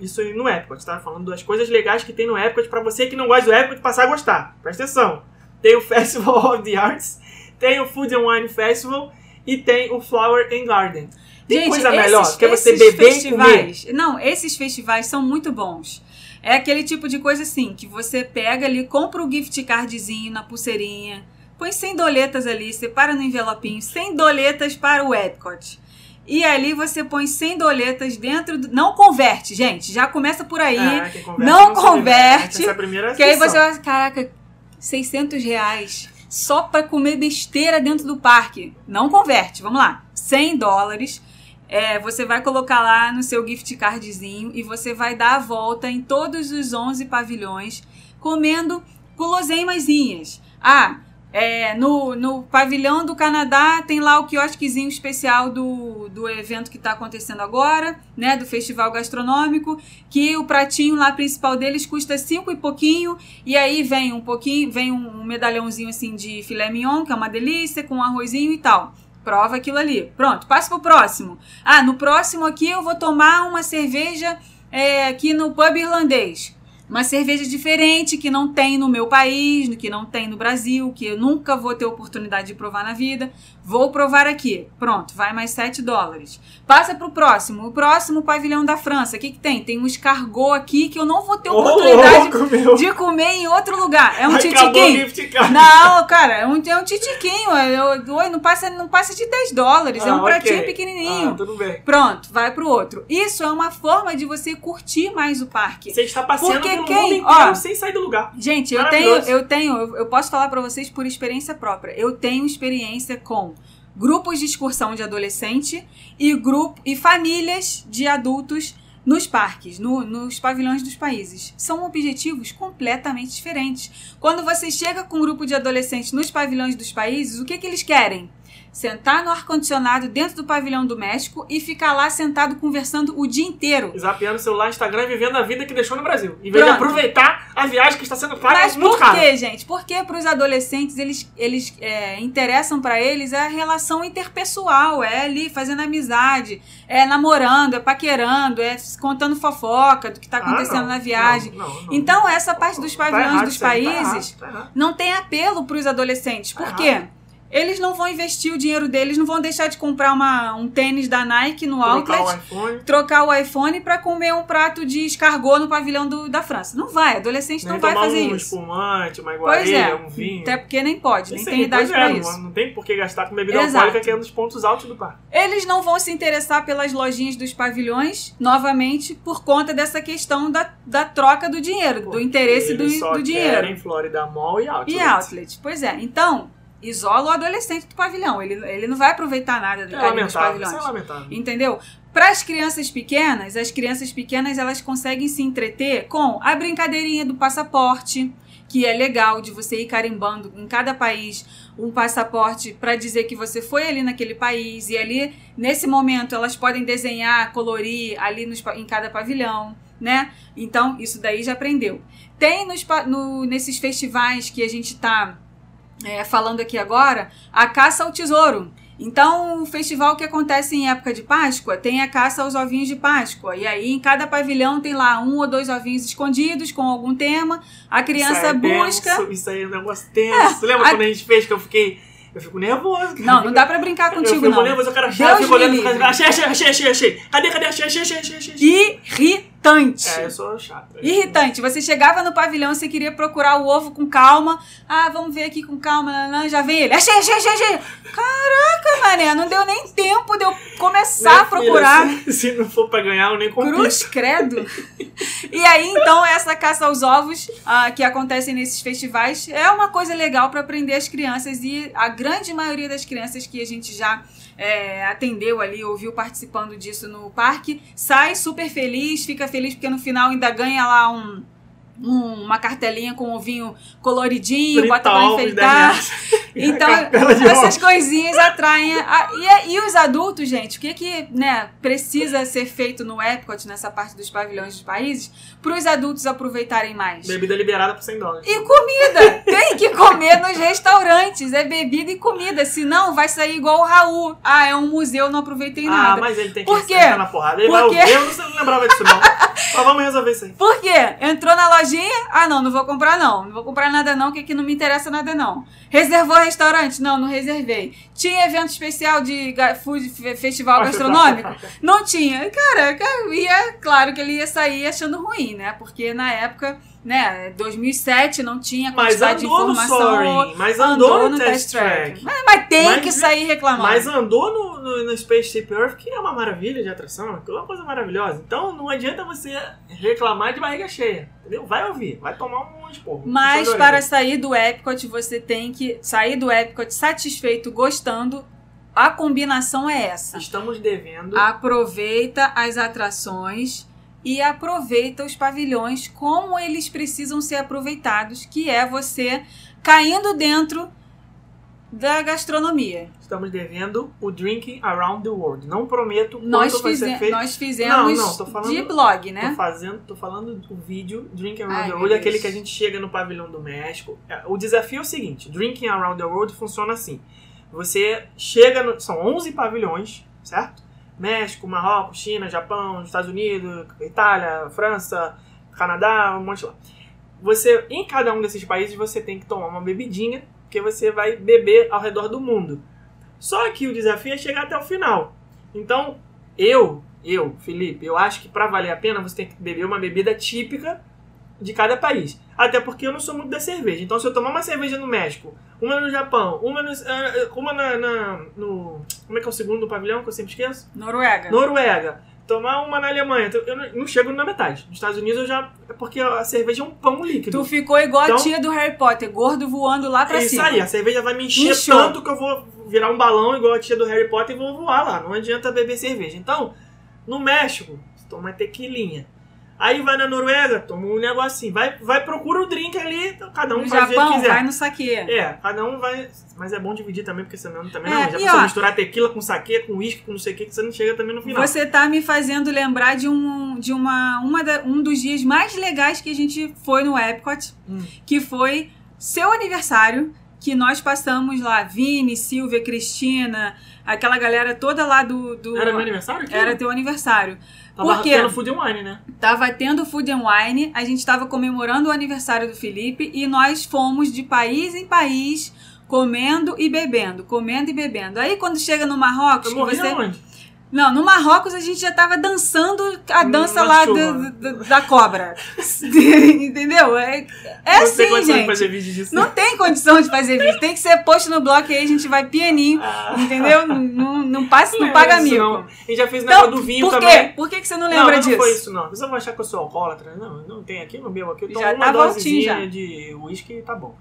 Isso aí no Epcot, tá? Falando das coisas legais que tem no Epcot pra você que não gosta do Epcot passar a gostar. Presta atenção. Tem o Festival of the Arts, tem o Food and Wine Festival e tem o Flower and Garden. Tem Gente, coisa esses- melhor que é você esses beber e comer. festivais, Não, esses festivais são muito bons. É aquele tipo de coisa assim, que você pega ali, compra o gift cardzinho na pulseirinha, põe 100 doletas ali, separa no envelopinho, 100 doletas para o Epcot. E ali você põe 100 doletas dentro do... Não converte, gente, já começa por aí. Ah, converte não se converte. Essa é a primeira Que aí você vai, caraca, 600 reais só pra comer besteira dentro do parque. Não converte, vamos lá. 100 dólares. É, você vai colocar lá no seu gift cardzinho e você vai dar a volta em todos os 11 pavilhões comendo guloseimazinhas. Ah, é, no, no pavilhão do Canadá tem lá o quiosquezinho especial do, do evento que está acontecendo agora, né? Do festival gastronômico, que o pratinho lá principal deles custa cinco e pouquinho, e aí vem um pouquinho, vem um medalhãozinho assim de filé mignon, que é uma delícia, com arrozinho e tal. Prova aquilo ali. Pronto, passa pro próximo. Ah, no próximo aqui eu vou tomar uma cerveja é, aqui no pub irlandês. Uma cerveja diferente que não tem no meu país, que não tem no Brasil, que eu nunca vou ter oportunidade de provar na vida. Vou provar aqui. Pronto, vai mais 7 dólares. Passa pro próximo. O próximo pavilhão da França. O que, que tem? Tem um escargot aqui que eu não vou ter oportunidade meu. de comer em outro lugar. É um o titiquinho. Não, cara, é um, é um titiquinho. Eu, oi, não, passa, não passa de 10 dólares. é um Ah, pratinho ok. pequenininho. Ah, tudo bem. Pronto, vai pro outro. Isso é uma forma de você curtir mais o parque. Você está passeando Porque quem- ó, sem sair do lugar. Gente, eu tenho, eu tenho, eu, posso falar pra vocês por experiência própria. Eu tenho experiência com grupos de excursão de adolescente e grupo e famílias de adultos nos parques, no- nos pavilhões dos países. São objetivos completamente diferentes. Quando você chega com um grupo de adolescentes nos pavilhões dos países, o que, que eles querem? Sentar no ar-condicionado dentro do pavilhão do México e ficar lá sentado conversando o dia inteiro. Zapeando o celular, Instagram e vivendo a vida que deixou no Brasil. Em vez de Pronto. aproveitar a viagem que está sendo paga Mas muito por cara. quê, gente? Porque para os adolescentes, eles, eles é, interessam para eles a relação interpessoal, é ali fazendo amizade, é namorando, é paquerando, é contando fofoca do que tá Ah, acontecendo não, na viagem. não, não. Então, essa parte dos Tá pavilhões errado dos aí, tá países errado, tá errado. não tem apelo para os adolescentes. Por Tá quê? Eles não vão investir o dinheiro deles, não vão deixar de comprar uma, um tênis da Nike no Trocar o outlet, iPhone. trocar o iPhone para comer um prato de escargot no pavilhão do- da França. Não vai, adolescente Nem não vai fazer um isso. espumante, uma é, iguaria, um vinho. até porque nem pode, nem tem idade é, isso. Não, não tem por que gastar com bebida Exato. alcoólica, que é um dos pontos altos do parque. Eles não vão se interessar pelas lojinhas dos pavilhões, novamente, por conta dessa questão da, da troca do dinheiro, do interesse do, só do dinheiro. querem Florida Mall e Outlet. E outlet. Pois é. Então, isola o adolescente do pavilhão. Ele, ele não vai aproveitar nada do É ali dos pavilhões. isso é lamentável. Entendeu? Para as crianças pequenas, as crianças pequenas elas conseguem se entreter com a brincadeirinha do passaporte, que é legal de você ir carimbando em cada país um passaporte para dizer que você foi ali naquele país e ali nesse momento elas podem desenhar, colorir ali nos em cada pavilhão, né? Então isso daí já aprendeu. Tem nos, no- nesses festivais que a gente está falando aqui agora a caça ao tesouro. Então, o festival que acontece em época de Páscoa tem a caça aos ovinhos de Páscoa. E aí, em cada pavilhão tem lá um ou dois ovinhos escondidos com algum tema. A criança isso é busca. Tenso, isso aí é um negócio tenso. Lembra a- quando a gente fez que eu fiquei. Eu fico nervoso. cara. Não, não dá pra brincar Eu contigo, fico não. nervoso, eu quero achar, Deus eu fico olhando me pro livre. cara. Achei, achei, achei, achei, achei. Cadê, cadê? Achei, achei, achei, achei, achei. Irritante. É, eu sou chato. Irritante. Você chegava no pavilhão, você queria procurar o ovo com calma. Ah, vamos ver aqui com calma. nanã, já vem ele. Achei, achei, achei, achei. Caraca, mané, não deu nem tempo de eu começar Minha a procurar. filha, se, se não for pra ganhar, eu nem compro. Cruz credo. E aí, então, essa caça aos ovos ah, que acontece nesses festivais é uma coisa legal para aprender as crianças. E a grande maioria das crianças que a gente já é, atendeu ali, ouviu participando disso no parque, sai super feliz, fica feliz porque no final ainda ganha lá um. Um- uma cartelinha com ovinho coloridinho, bota pra enfeitar. 10 reais. Então, essas coisinhas atraem. a- e, é- e os adultos, gente, o que que né, precisa ser feito no Epcot, nessa parte dos pavilhões dos países, para os adultos aproveitarem mais? Bebida liberada por 100 dólares. E comida! Tem que comer nos restaurantes. É bebida e comida. Senão vai sair igual o Raul. Ah, é um museu, não aproveitei Ah, nada. mas ele tem que Por quê? na porrada. Ele Por vai. Eu não, lembrava disso, não. Mas vamos resolver isso aí. Por quê? Entrou na lojinha? Ah, não, não vou comprar não. Não vou comprar nada não, que aqui não me interessa nada não. Reservou restaurante? Não, não reservei. Tinha evento especial de food, fe- festival gastronômico? Não tinha. Cara, ia, claro que ele ia sair achando ruim, né? Porque na época, né, 2007 não tinha Mas quantidade de andou no informação. Soaring, mas andou, no Test Track. Mas, mas tem Mas- que sair reclamando. Mas andou no, no, no Spaceship Earth, que é uma maravilha de atração, que é uma coisa maravilhosa. Então não adianta você reclamar de barriga cheia, entendeu? Vai ouvir, vai tomar um monte porra. Mas para sair do Epcot, você tem que sair do Epcot satisfeito, gostando. A combinação é essa. Estamos devendo. Aproveita as atrações e aproveita os pavilhões como eles precisam ser aproveitados, que é você caindo dentro da gastronomia. Estamos devendo o Drinking Around the World. Não prometo Nós, quanto vai fize- ser feito. nós fizemos Não, não, tô falando- de blog, né? Tô fazendo, tô falando do vídeo Drinking Around Ai, the World, aquele que a gente chega no pavilhão do México. É, O desafio é o seguinte: Drinking Around the World funciona assim. Você chega no, são 11 pavilhões, certo? México, Marrocos, China, Japão, Estados Unidos, Itália, França, Canadá, um monte lá. Você, em cada um desses países, você tem que tomar uma bebidinha, porque você vai beber ao redor do mundo. Só que o desafio é chegar até o final. Então, eu, eu, Felipe, eu acho que pra valer a pena você tem que beber uma bebida típica de cada país. Até porque eu não sou muito da cerveja. Então, se eu tomar uma cerveja no México, uma no Japão, uma, no, eh, uma na, na- no. Como é que é o segundo pavilhão que eu sempre esqueço? Noruega. Noruega. Tomar uma na Alemanha. Então, Eu não, chego na metade. Nos Estados Unidos eu já. É porque a cerveja é um pão líquido. Tu ficou igual Então- a tia do Harry Potter, gordo voando lá pra É isso cima. aí, a cerveja vai me encher Inchou. tanto que eu vou virar um balão igual a tia do Harry Potter e vou voar lá. Não adianta beber cerveja. Então, no México, você toma tequilinha. Aí vai na Noruega, toma um negocinho. Vai, vai procura o drink ali, então cada um No faz do jeito que Japão, quiser. vai no saque. É, cada um vai. Mas é bom dividir também, porque senão também É, não. Já ó- misturar tequila com saquê, com uísque, com não sei o que, que você não chega também no final. Você tá me fazendo lembrar de um, de uma, uma da- um dos dias mais legais que a gente foi no Epcot, Hum. que foi seu aniversário, que nós passamos lá, Vini, Silvia, Cristina, aquela galera toda lá do. do Era meu aniversário? aqui? Era teu aniversário. Tava Por quê? tendo food and wine, né? Tava tendo Food and Wine, a gente tava comemorando o aniversário do Felipe e nós fomos de país em país comendo e bebendo, comendo e bebendo. Aí quando chega no Marrocos, Eu que morri você aonde? Não, no Marrocos a gente já tava dançando a dança Na lá do- do- da cobra. Entendeu? É, é não tem assim, condição de gente. fazer vídeo disso. Não tem condição de fazer vídeo. Tem que ser posto no bloco e aí a gente vai pianinho. Ah. Entendeu? Não, não, não passa, não lembro paga disso, mico. não. A gente já fez o Então, negócio do vinho por quê? também. Por que, que você não Não, lembra não disso? foi isso, não. Você vai achar que eu sou alcoólatra? Não, não tem aqui, não bebo aqui. Eu tomo Já uma tá dosezinha já. de uísque e tá bom.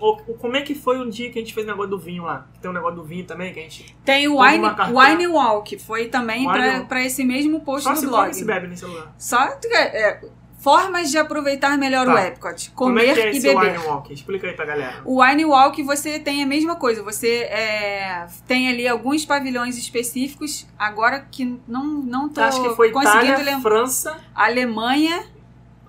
O- o- como é que foi um dia que a gente fez o negócio do vinho lá? Tem um negócio do vinho também que a gente. Tem o Wine. Wine Walk. Foi também pra esse mesmo post Só do se blog. e se bebe nesse lugar. Só é, formas de aproveitar melhor Tá. o Epcot. Como Comer é que é e beber. wine walk? Explica aí pra galera. O Wine Walk você tem a mesma coisa, você é, tem ali alguns pavilhões específicos, agora que não, não tô Acho que foi conseguindo Itália. França, Alemanha,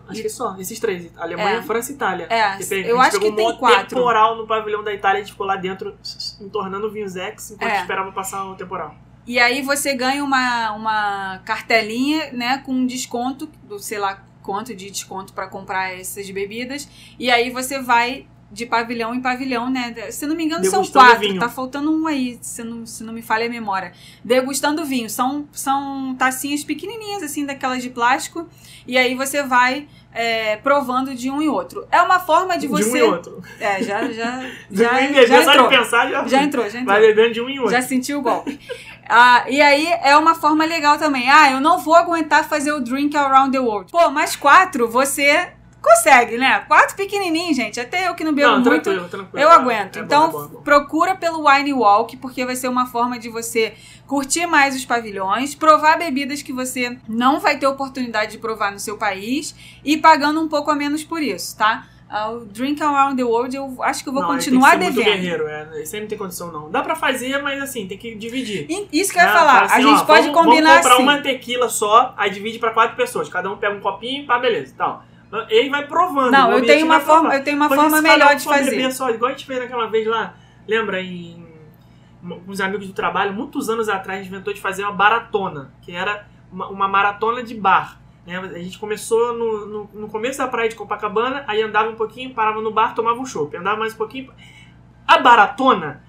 acho que só, esses três. Alemanha, É. França e Itália. É, pe- eu acho que tem um quatro. temporal no pavilhão da Itália, a gente ficou lá dentro entornando vinhos X enquanto É. esperava passar o temporal. e aí você ganha uma, uma cartelinha, né, com um desconto, do sei lá quanto de desconto para comprar essas bebidas, e aí você vai de pavilhão em pavilhão, né? Se não me engano, são quatro. vinho. Tá faltando um aí, se não, se não me falha a memória. Degustando vinho. São, são tacinhas pequenininhas, assim, daquelas de plástico. E aí você vai é, provando de um e outro. É uma forma de você. De um e outro. É, já, já, já, já só de entrou. pensar, já, Já entrou, já entrou. Vai bebendo de um em outro. Já sentiu o golpe. Ah, e aí é uma forma legal também. Ah, eu não vou aguentar fazer o drink around the world. Pô, mais quatro você consegue, né? Quatro pequenininhos, gente. Até eu que não bebo Não, muito, tranquilo, tranquilo. eu aguento. é então é bom, é bom. procura pelo Wine Walk, porque vai ser uma forma de você curtir mais os pavilhões, provar bebidas que você não vai ter oportunidade de provar no seu país e pagando um pouco a menos por isso, tá? Ah, O Drink Around the World eu acho que eu vou Não, continuar tem que ser muito devendo. guerreiro, é. Isso aí não tem condição, não. Dá pra fazer, mas assim, tem que dividir. Isso que eu ia Ah, falar. fala assim, a gente ó, pode vamos, combinar Vamos comprar assim. uma tequila só, aí divide pra quatro pessoas. Cada um pega um copinho, pá, beleza, tal. Ele vai provando. Não, eu tenho uma forma, eu tenho uma forma melhor de fazer. só, igual a gente fez naquela vez lá, lembra, em com os amigos do trabalho, muitos anos atrás, a gente inventou de fazer uma baratona, que era uma, uma maratona de bar. né? A gente começou no, no, no começo da praia de Copacabana, aí andava um pouquinho, parava no bar, tomava um chopp. Andava mais um pouquinho. A baratona,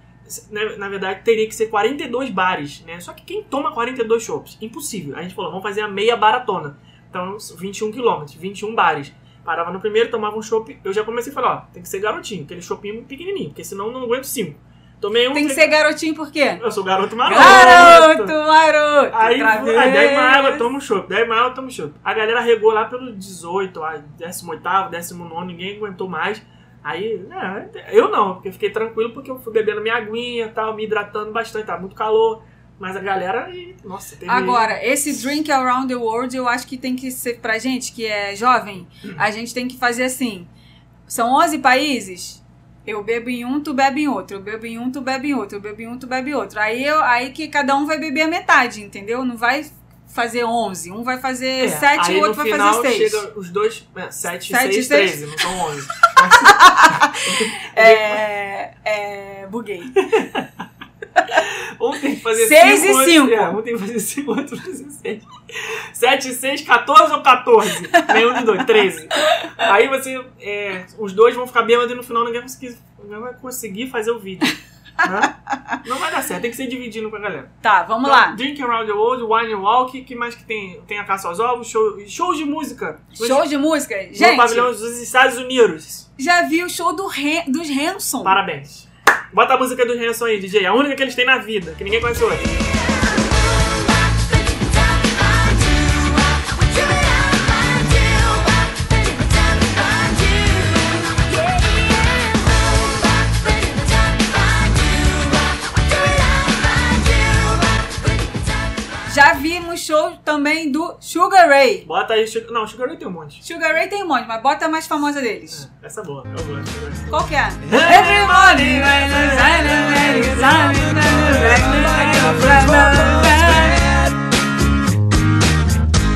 na, na verdade, teria que ser 42 bares, né? Só que quem toma 42 chopps? Impossível. A gente falou, vamos fazer a meia baratona. Então, 21 quilômetros, 21 bares. Parava no primeiro, tomava um chopp. Eu já comecei a falar, ó, tem que ser garotinho, aquele choppinho pequenininho, porque senão eu não aguento 5. Tomei um. Tem que ser garotinho por quê? Eu sou garoto maroto. Garoto, maroto! Aí, aí 10 mais água, toma um chopp. 10 mais água, toma um chopp. A galera regou lá pelo 18, ah, 18, 19, ninguém aguentou mais. Aí, é, eu não, porque eu fiquei tranquilo porque eu fui bebendo minha aguinha e tal, me hidratando bastante, tava muito calor. Mas a galera, nossa, teve... Agora, esse Drink Around the World, eu acho que tem que ser pra gente que é jovem, a gente tem que fazer assim. São 11 países, eu bebo em um, tu bebe em outro. Eu bebo em um, tu bebe em outro. Eu bebo em um, tu bebe em outro. Aí, eu, aí que cada um vai beber a metade, entendeu? Não vai fazer 11. Um vai fazer É, 7 aí e o outro vai fazer 6. chega os dois, é, 7, Sete, 6, seis. 13, não são 11. É, é, buguei. Um tem que fazer Seis 5, e outro- cinco. É, um tem que fazer 5, outro fazer 6. 7, 6, 14 ou 14? Nenhum dos dois, 13. Aí você, é, os dois vão ficar bêbados e no final ninguém vai conseguir, ninguém vai conseguir fazer o vídeo. né? Não vai dar certo, tem que ser dividindo com a galera. Tá, vamos Então, lá. Drink Around the World, Wine Walk, que mais que tem? Tem a caça aos ovos, show, shows de música. Show de música. No Gente, pavilhão dos Estados Unidos. já vi o show do Ren- dos Hanson. Parabéns. Bota a música do Hanson aí, DJ. A única que eles têm na vida, que ninguém conhece outra. Também do Sugar Ray. Bota aí. Não, Sugar Ray tem um monte. Sugar Ray tem um monte, mas bota a mais famosa deles. É, essa é boa. Eu gosto. Qual que é? Every morning when the sun is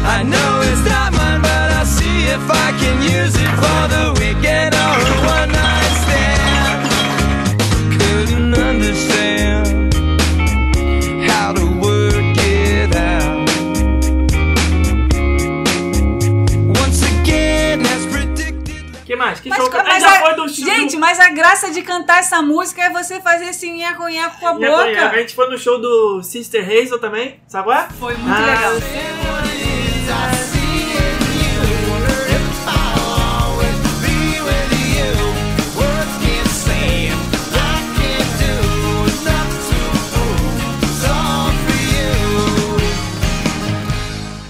I know it's not mine, but I'll see if I can use it for the weekend or a one night mais? Que Mas, show mas já a- foi do show gente, do... mas a graça de cantar essa música é você fazer esse nheco-nheco com a cunhada, A boca. gente foi no show do Sister Hazel também, sabe qual é? Foi muito Ah, legal.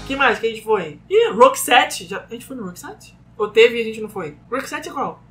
que mais que a gente foi? Ih, Roxette. Já... A gente foi no Roxette? Ou teve e a gente não foi? Roxette é qual?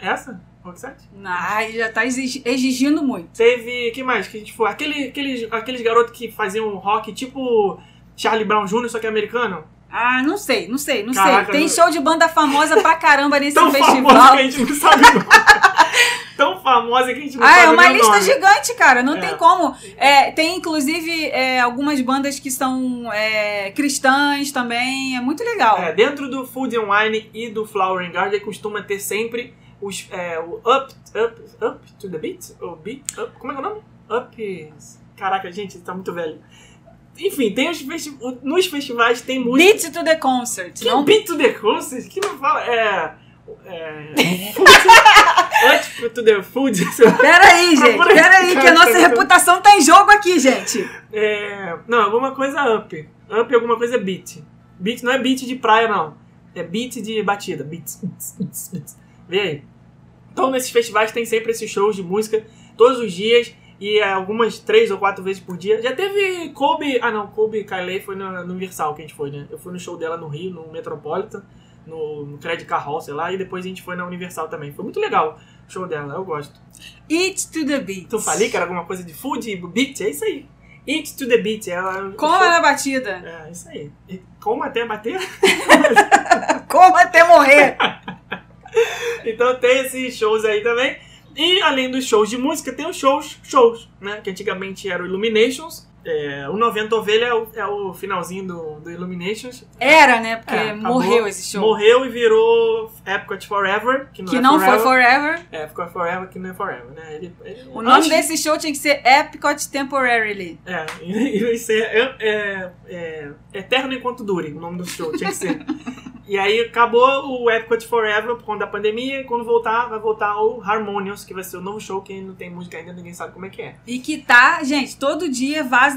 Essa? Roxette? Ai, já tá exigi- exigindo muito. Teve. que mais que a gente foi? Aquele, aqueles, aqueles garotos que faziam rock tipo Charlie Brown Jr., só que americano. Ah, não sei, não sei, não Caraca, sei. Tem não- show de banda famosa pra caramba nesse Tão famosa festival. que a gente não sabe. Tão famosa que a gente não Ah, sabe é uma lista nome. gigante, cara. Não É. tem como. É, tem, inclusive, é, algumas bandas que são é, cristãs também. É muito legal. É, dentro do Food and Wine e do Flower and Garden costuma ter sempre os, é, o Up, Up, Up to the Beat? O beat up, como é que é o nome? Up. Caraca, gente, tá muito velho. Enfim, tem os festi nos festivais tem música... Beat to the Concert. Que não Beat to the Concert? Que não fala... É... é food, to the Food... Peraí, gente. Peraí, que a nossa reputação tá em jogo aqui, gente. É, não, alguma coisa up. Up alguma coisa beat. Beat não é beat de praia, não. É beat de batida. Beats. Vê aí. Então, nesses festivais tem sempre esses shows de música, todos os dias, e é, algumas três ou quatro vezes por dia. Já teve Kobe. Ah, não, Kobe Kylie foi no, no Universal que a gente foi, né? Eu fui no show dela no Rio, no Metropolitan, no, no Credit Car Hall, sei lá, e depois a gente foi na Universal também. Foi muito legal o show dela, eu gosto. Eat to the Beat. Então, falei que era alguma coisa de food, beat, é isso aí. Eat to the beat. Ela, Coma na batida. É, isso aí. E Como até bater? Coma até morrer. então tem esses shows aí também. E além dos shows de música, tem os shows, shows, né? Que antigamente era o Illuminations. É, o 90 Ovelha é o, é o finalzinho do, do Illuminations. Era, né? Porque É, acabou, morreu esse show. Morreu e virou Epcot Forever. Que não, que é não forever. foi Forever. É, ficou Forever, que não é Forever, né? Ele, ele- O nome antes- desse show tinha que ser Epcot Temporarily. É, e é, é, é, é eterno enquanto dure, o nome do show, tinha que ser. e aí acabou o Epcot Forever por conta da pandemia, e quando voltar, vai voltar o Harmonious, que vai ser o novo show, que não tem música ainda, ninguém sabe como é que é. E que tá, gente, todo dia vaza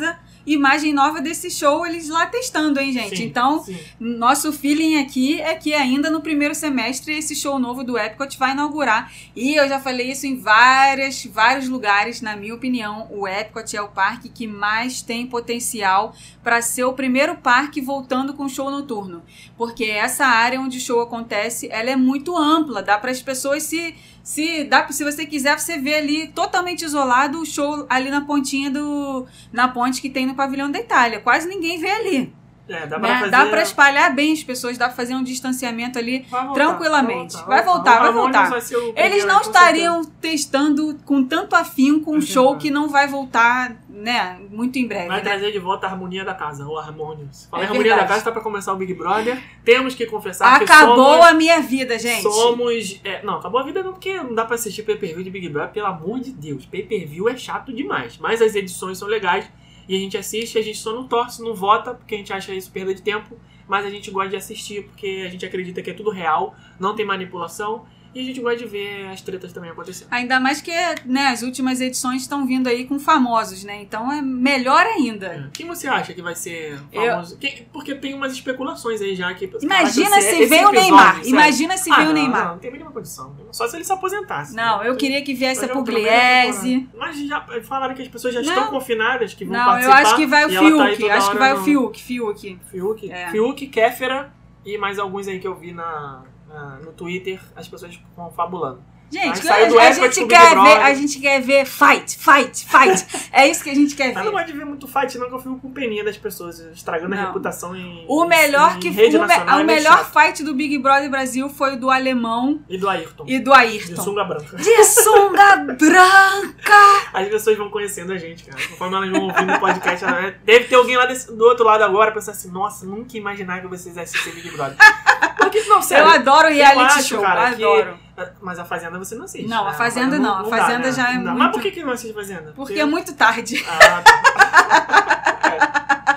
imagem nova desse show, eles lá testando, hein, gente? Sim, então, sim. nosso feeling aqui é que ainda no primeiro semestre esse show novo do Epcot vai inaugurar. E eu já falei isso em várias, vários lugares, na minha opinião, o Epcot é o parque que mais tem potencial para ser o primeiro parque voltando com show noturno, porque essa área onde o show acontece, ela é muito ampla, dá para as pessoas se se dá se você quiser você vê ali totalmente isolado o show ali na pontinha do na ponte que tem no pavilhão da Itália, quase ninguém vê ali. É, dá pra Né? fazer... Dá pra espalhar bem as pessoas, dá pra fazer um distanciamento ali. Vai voltar, tranquilamente. Vai voltar, vai voltar. vai ser o Eles não com estariam testando com tanto afinco um show que não vai voltar, né, muito em breve, Vai né? trazer de volta a harmonia da casa, o Harmonious. Fala É harmonia da casa, tá pra começar o Big Brother. Temos que confessar que Acabou a minha vida, gente. Somos. é, não, acabou a vida não, porque não dá pra assistir pay per view de Big Brother, pelo amor de Deus. Pay per view é chato demais. Mas as edições são legais e a gente assiste, a gente só não torce, não vota, porque a gente acha isso perda de tempo. Mas a gente gosta de assistir porque a gente acredita que é tudo real, não tem manipulação. E a gente gosta de ver as tretas também acontecendo. Ainda mais que né, as últimas edições estão vindo aí com famosos, né? Então é melhor ainda. É. Quem você acha que vai ser famoso? Quem- porque tem umas especulações aí já que. Imagina Caraca, se esse vem o Neymar. sério. Imagina se Ah, vem o não, Neymar. Não, não tem a mínima condição. Só se ele se aposentasse. Não, eu Então, queria que viesse a Mas é o problema Pugliese. Mas já falaram que as pessoas já Não. estão confinadas, que vão Não, eu participar. acho que vai o tá Fiuk. toda acho que vai o no- Fiuk, Fiuk. Fiuk, É. Fiuk, Kéfera e mais alguns aí que eu vi na, na- no Twitter, as pessoas confabulando. Gente, a, a gente quer ver, a gente quer ver fight, fight, fight. É isso que a gente quer Eu não ver. gosto de ver muito fight, não, que eu fico com peninha das pessoas, estragando a Não. reputação em. O melhor em que rede o, nacional o é melhor chato. fight do Big Brother Brasil foi o do alemão E do Ayrton. e do De Ayrton. sunga branca. De sunga branca. As pessoas vão conhecendo a gente, cara. Conforme elas vão ouvindo o podcast, deve ter alguém lá desse- do outro lado agora pensando assim: nossa, nunca imaginar que vocês assistem Big Brother. Porque, não, sério. Eu adoro reality acho, show, cara, que- adoro. Mas a Fazenda você não assiste. Não, a né? Fazenda não, a dá, Fazenda né? já é Não dá. muito- Mas por que, que não assiste Fazenda? Porque é muito tarde. Ah, tá.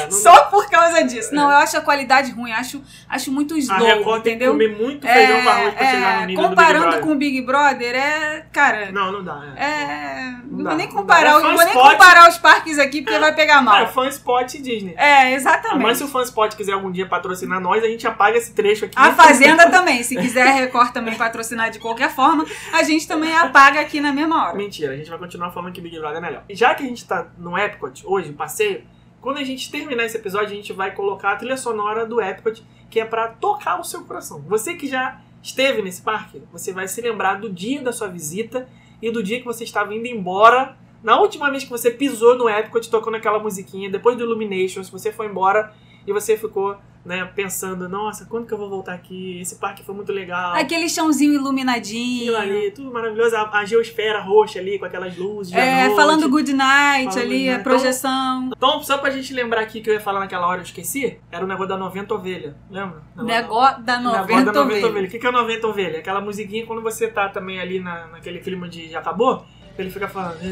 É, é, não Só por causa disso. Não, eu acho a qualidade ruim, acho, acho muito A slow, Record tem que entendeu? comer muito feijão com arroz pra chegar no nível comparando do Big Brother. com o Big Brother, é. Cara, Não, não dá. É. é. Não Não dá, vou nem não comparar, dá. É os- vou nem comparar os parques aqui porque vai pegar Ah, é mal. fã spot Disney. É, Ah, exatamente. Mas se o Fanspot quiser algum dia patrocinar nós, a gente apaga esse trecho aqui. A Fazenda também, se quiser a Record também patrocinar de qualquer forma, a gente também apaga aqui na mesma hora. Mentira, a gente vai continuar falando que Big Brother é melhor. Já que a gente tá no Epcot hoje, passeio, quando a gente terminar esse episódio, a gente vai colocar a trilha sonora do Epcot, que é pra tocar o seu coração. Você que já esteve nesse parque, você vai se lembrar do dia da sua visita e do dia que você estava indo embora. Na última vez que você pisou no Epcot tocando aquela musiquinha, depois do Illuminations, você foi embora e você ficou, né, pensando, nossa, quando que eu vou voltar aqui? Esse parque foi muito legal. Aquele chãozinho Aquilo iluminadinho. ali, tudo maravilhoso. A, a geosfera roxa ali, com aquelas luzes. É, noite. falando good night Falando ali, good a night. projeção. Então, só pra gente lembrar aqui que eu ia falar naquela hora, eu esqueci, era o negócio da 90 ovelha. Lembra? Negócio da não. 90, Negócio da 90 ovelha. ovelha. O que que é 90 ovelha? Aquela musiquinha quando você tá também ali na, naquele clima de já acabou, ele fica falando. 90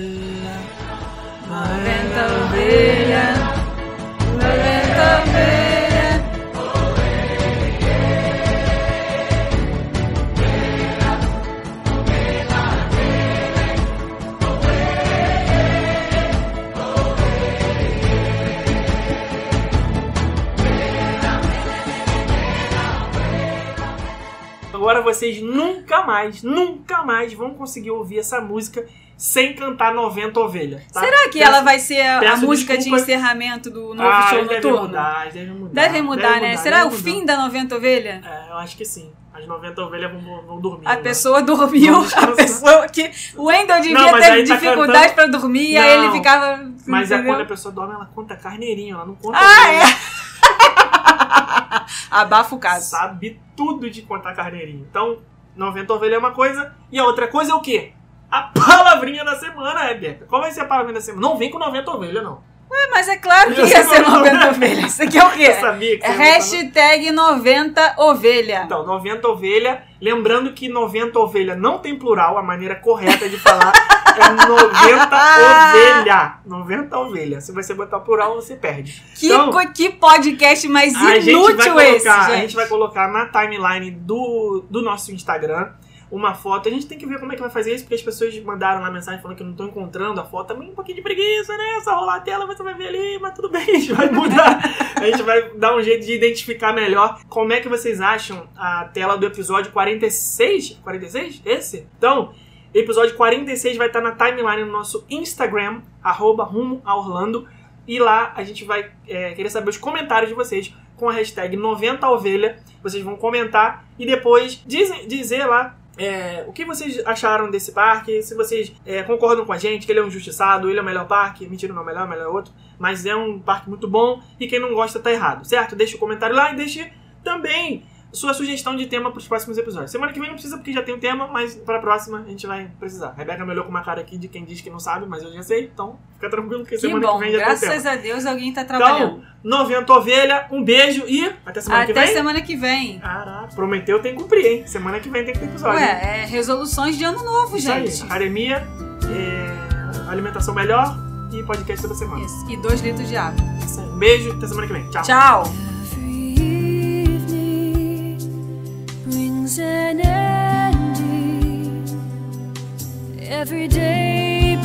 ovelha, 90 ovelha. Agora vocês nunca mais, nunca mais vão conseguir ouvir essa música sem cantar 90 ovelha. tá? Será que Peço- ela vai ser a, a música desculpa. de encerramento do novo ah, show deve noturno? mudar, deve mudar. Deve mudar, né? Será deve o mudar. fim da 90 ovelha? É, eu acho que sim. As 90 ovelhas vão, vão dormir. A né? pessoa dormiu, a pessoa que. O Wendel devia Não, ter tá dificuldade cantando- pra dormir, e aí Não, ele ficava. Mas é quando a pessoa dorme, ela conta carneirinho, ela não conta Ah, ovelha. é? Abafa o caso. Sabe tudo de contar carneirinho. Então, 90 ovelha é uma coisa, e a outra coisa é o quê? A palavrinha da semana, Rebeca. Qual vai ser a palavrinha da semana? Não vem com 90 ovelha, não. Mas é claro que ia ser que eu não- 90 ovelhas. Isso aqui é o quê? Eu sabia que É hashtag 90 ovelha. Então, 90 ovelha. Lembrando que 90 ovelha não tem plural, a maneira correta de falar é 90 ovelha. 90 ovelha. Se você botar plural, você perde. Que, Então, que podcast mais a inútil colocar, esse, A gente. gente vai colocar na timeline do, do nosso Instagram uma foto. A gente tem que ver como é que vai fazer isso, porque as pessoas mandaram lá mensagem falando que não estão encontrando a foto. Também um pouquinho de preguiça, né? Só rolar a tela, você vai ver ali, mas tudo bem, a gente vai mudar. a gente vai dar um jeito de identificar melhor como é que vocês acham a tela do episódio 46. 46? Esse? Então, episódio 46 vai estar na timeline no nosso Instagram, arroba rumo a Orlando. E lá a gente vai é, querer saber os comentários de vocês com a hashtag 90ovelha. Vocês vão comentar e depois dizem- dizer lá é, o que vocês acharam desse parque, se vocês é, concordam com a gente que ele é um injustiçado, ele é o melhor parque, mentira, não é o melhor, é o melhor outro, mas é um parque muito bom e quem não gosta tá errado, certo? Deixe o comentário lá e deixe também sua sugestão de tema para os próximos episódios. Semana que vem não precisa porque já tem o tema, mas para a próxima a gente vai precisar. A Rebeca me olhou com uma cara aqui de quem diz que não sabe, mas eu já sei, então fica tranquilo que, Que semana bom, que vem já tem tema. graças a Deus alguém tá trabalhando. Então, 90 ovelha, um beijo e até semana que Até vem. semana que vem. Caraca, prometeu, tem que cumprir, hein? Semana que vem tem que ter episódio. Ué, é resoluções de ano novo, Isso aí, gente. academia, é, alimentação melhor e podcast toda semana. Isso. E dois litros de água. Isso aí. Um beijo, até semana que vem. Tchau. Tchau. An ending. Every day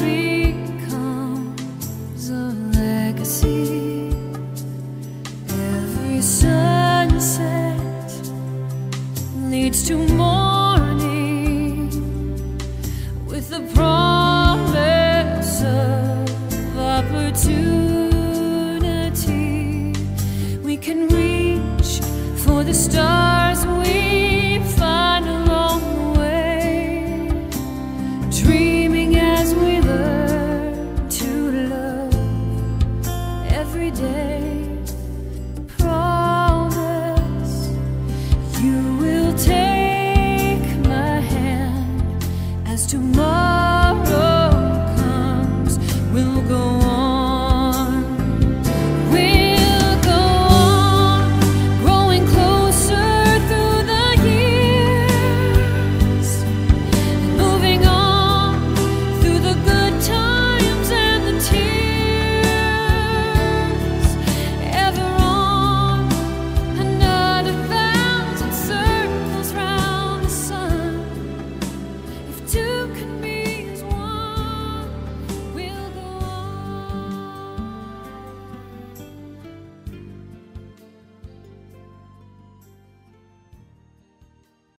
becomes a legacy. Every sunset leads to morning with the promise of opportunity. We can reach for the stars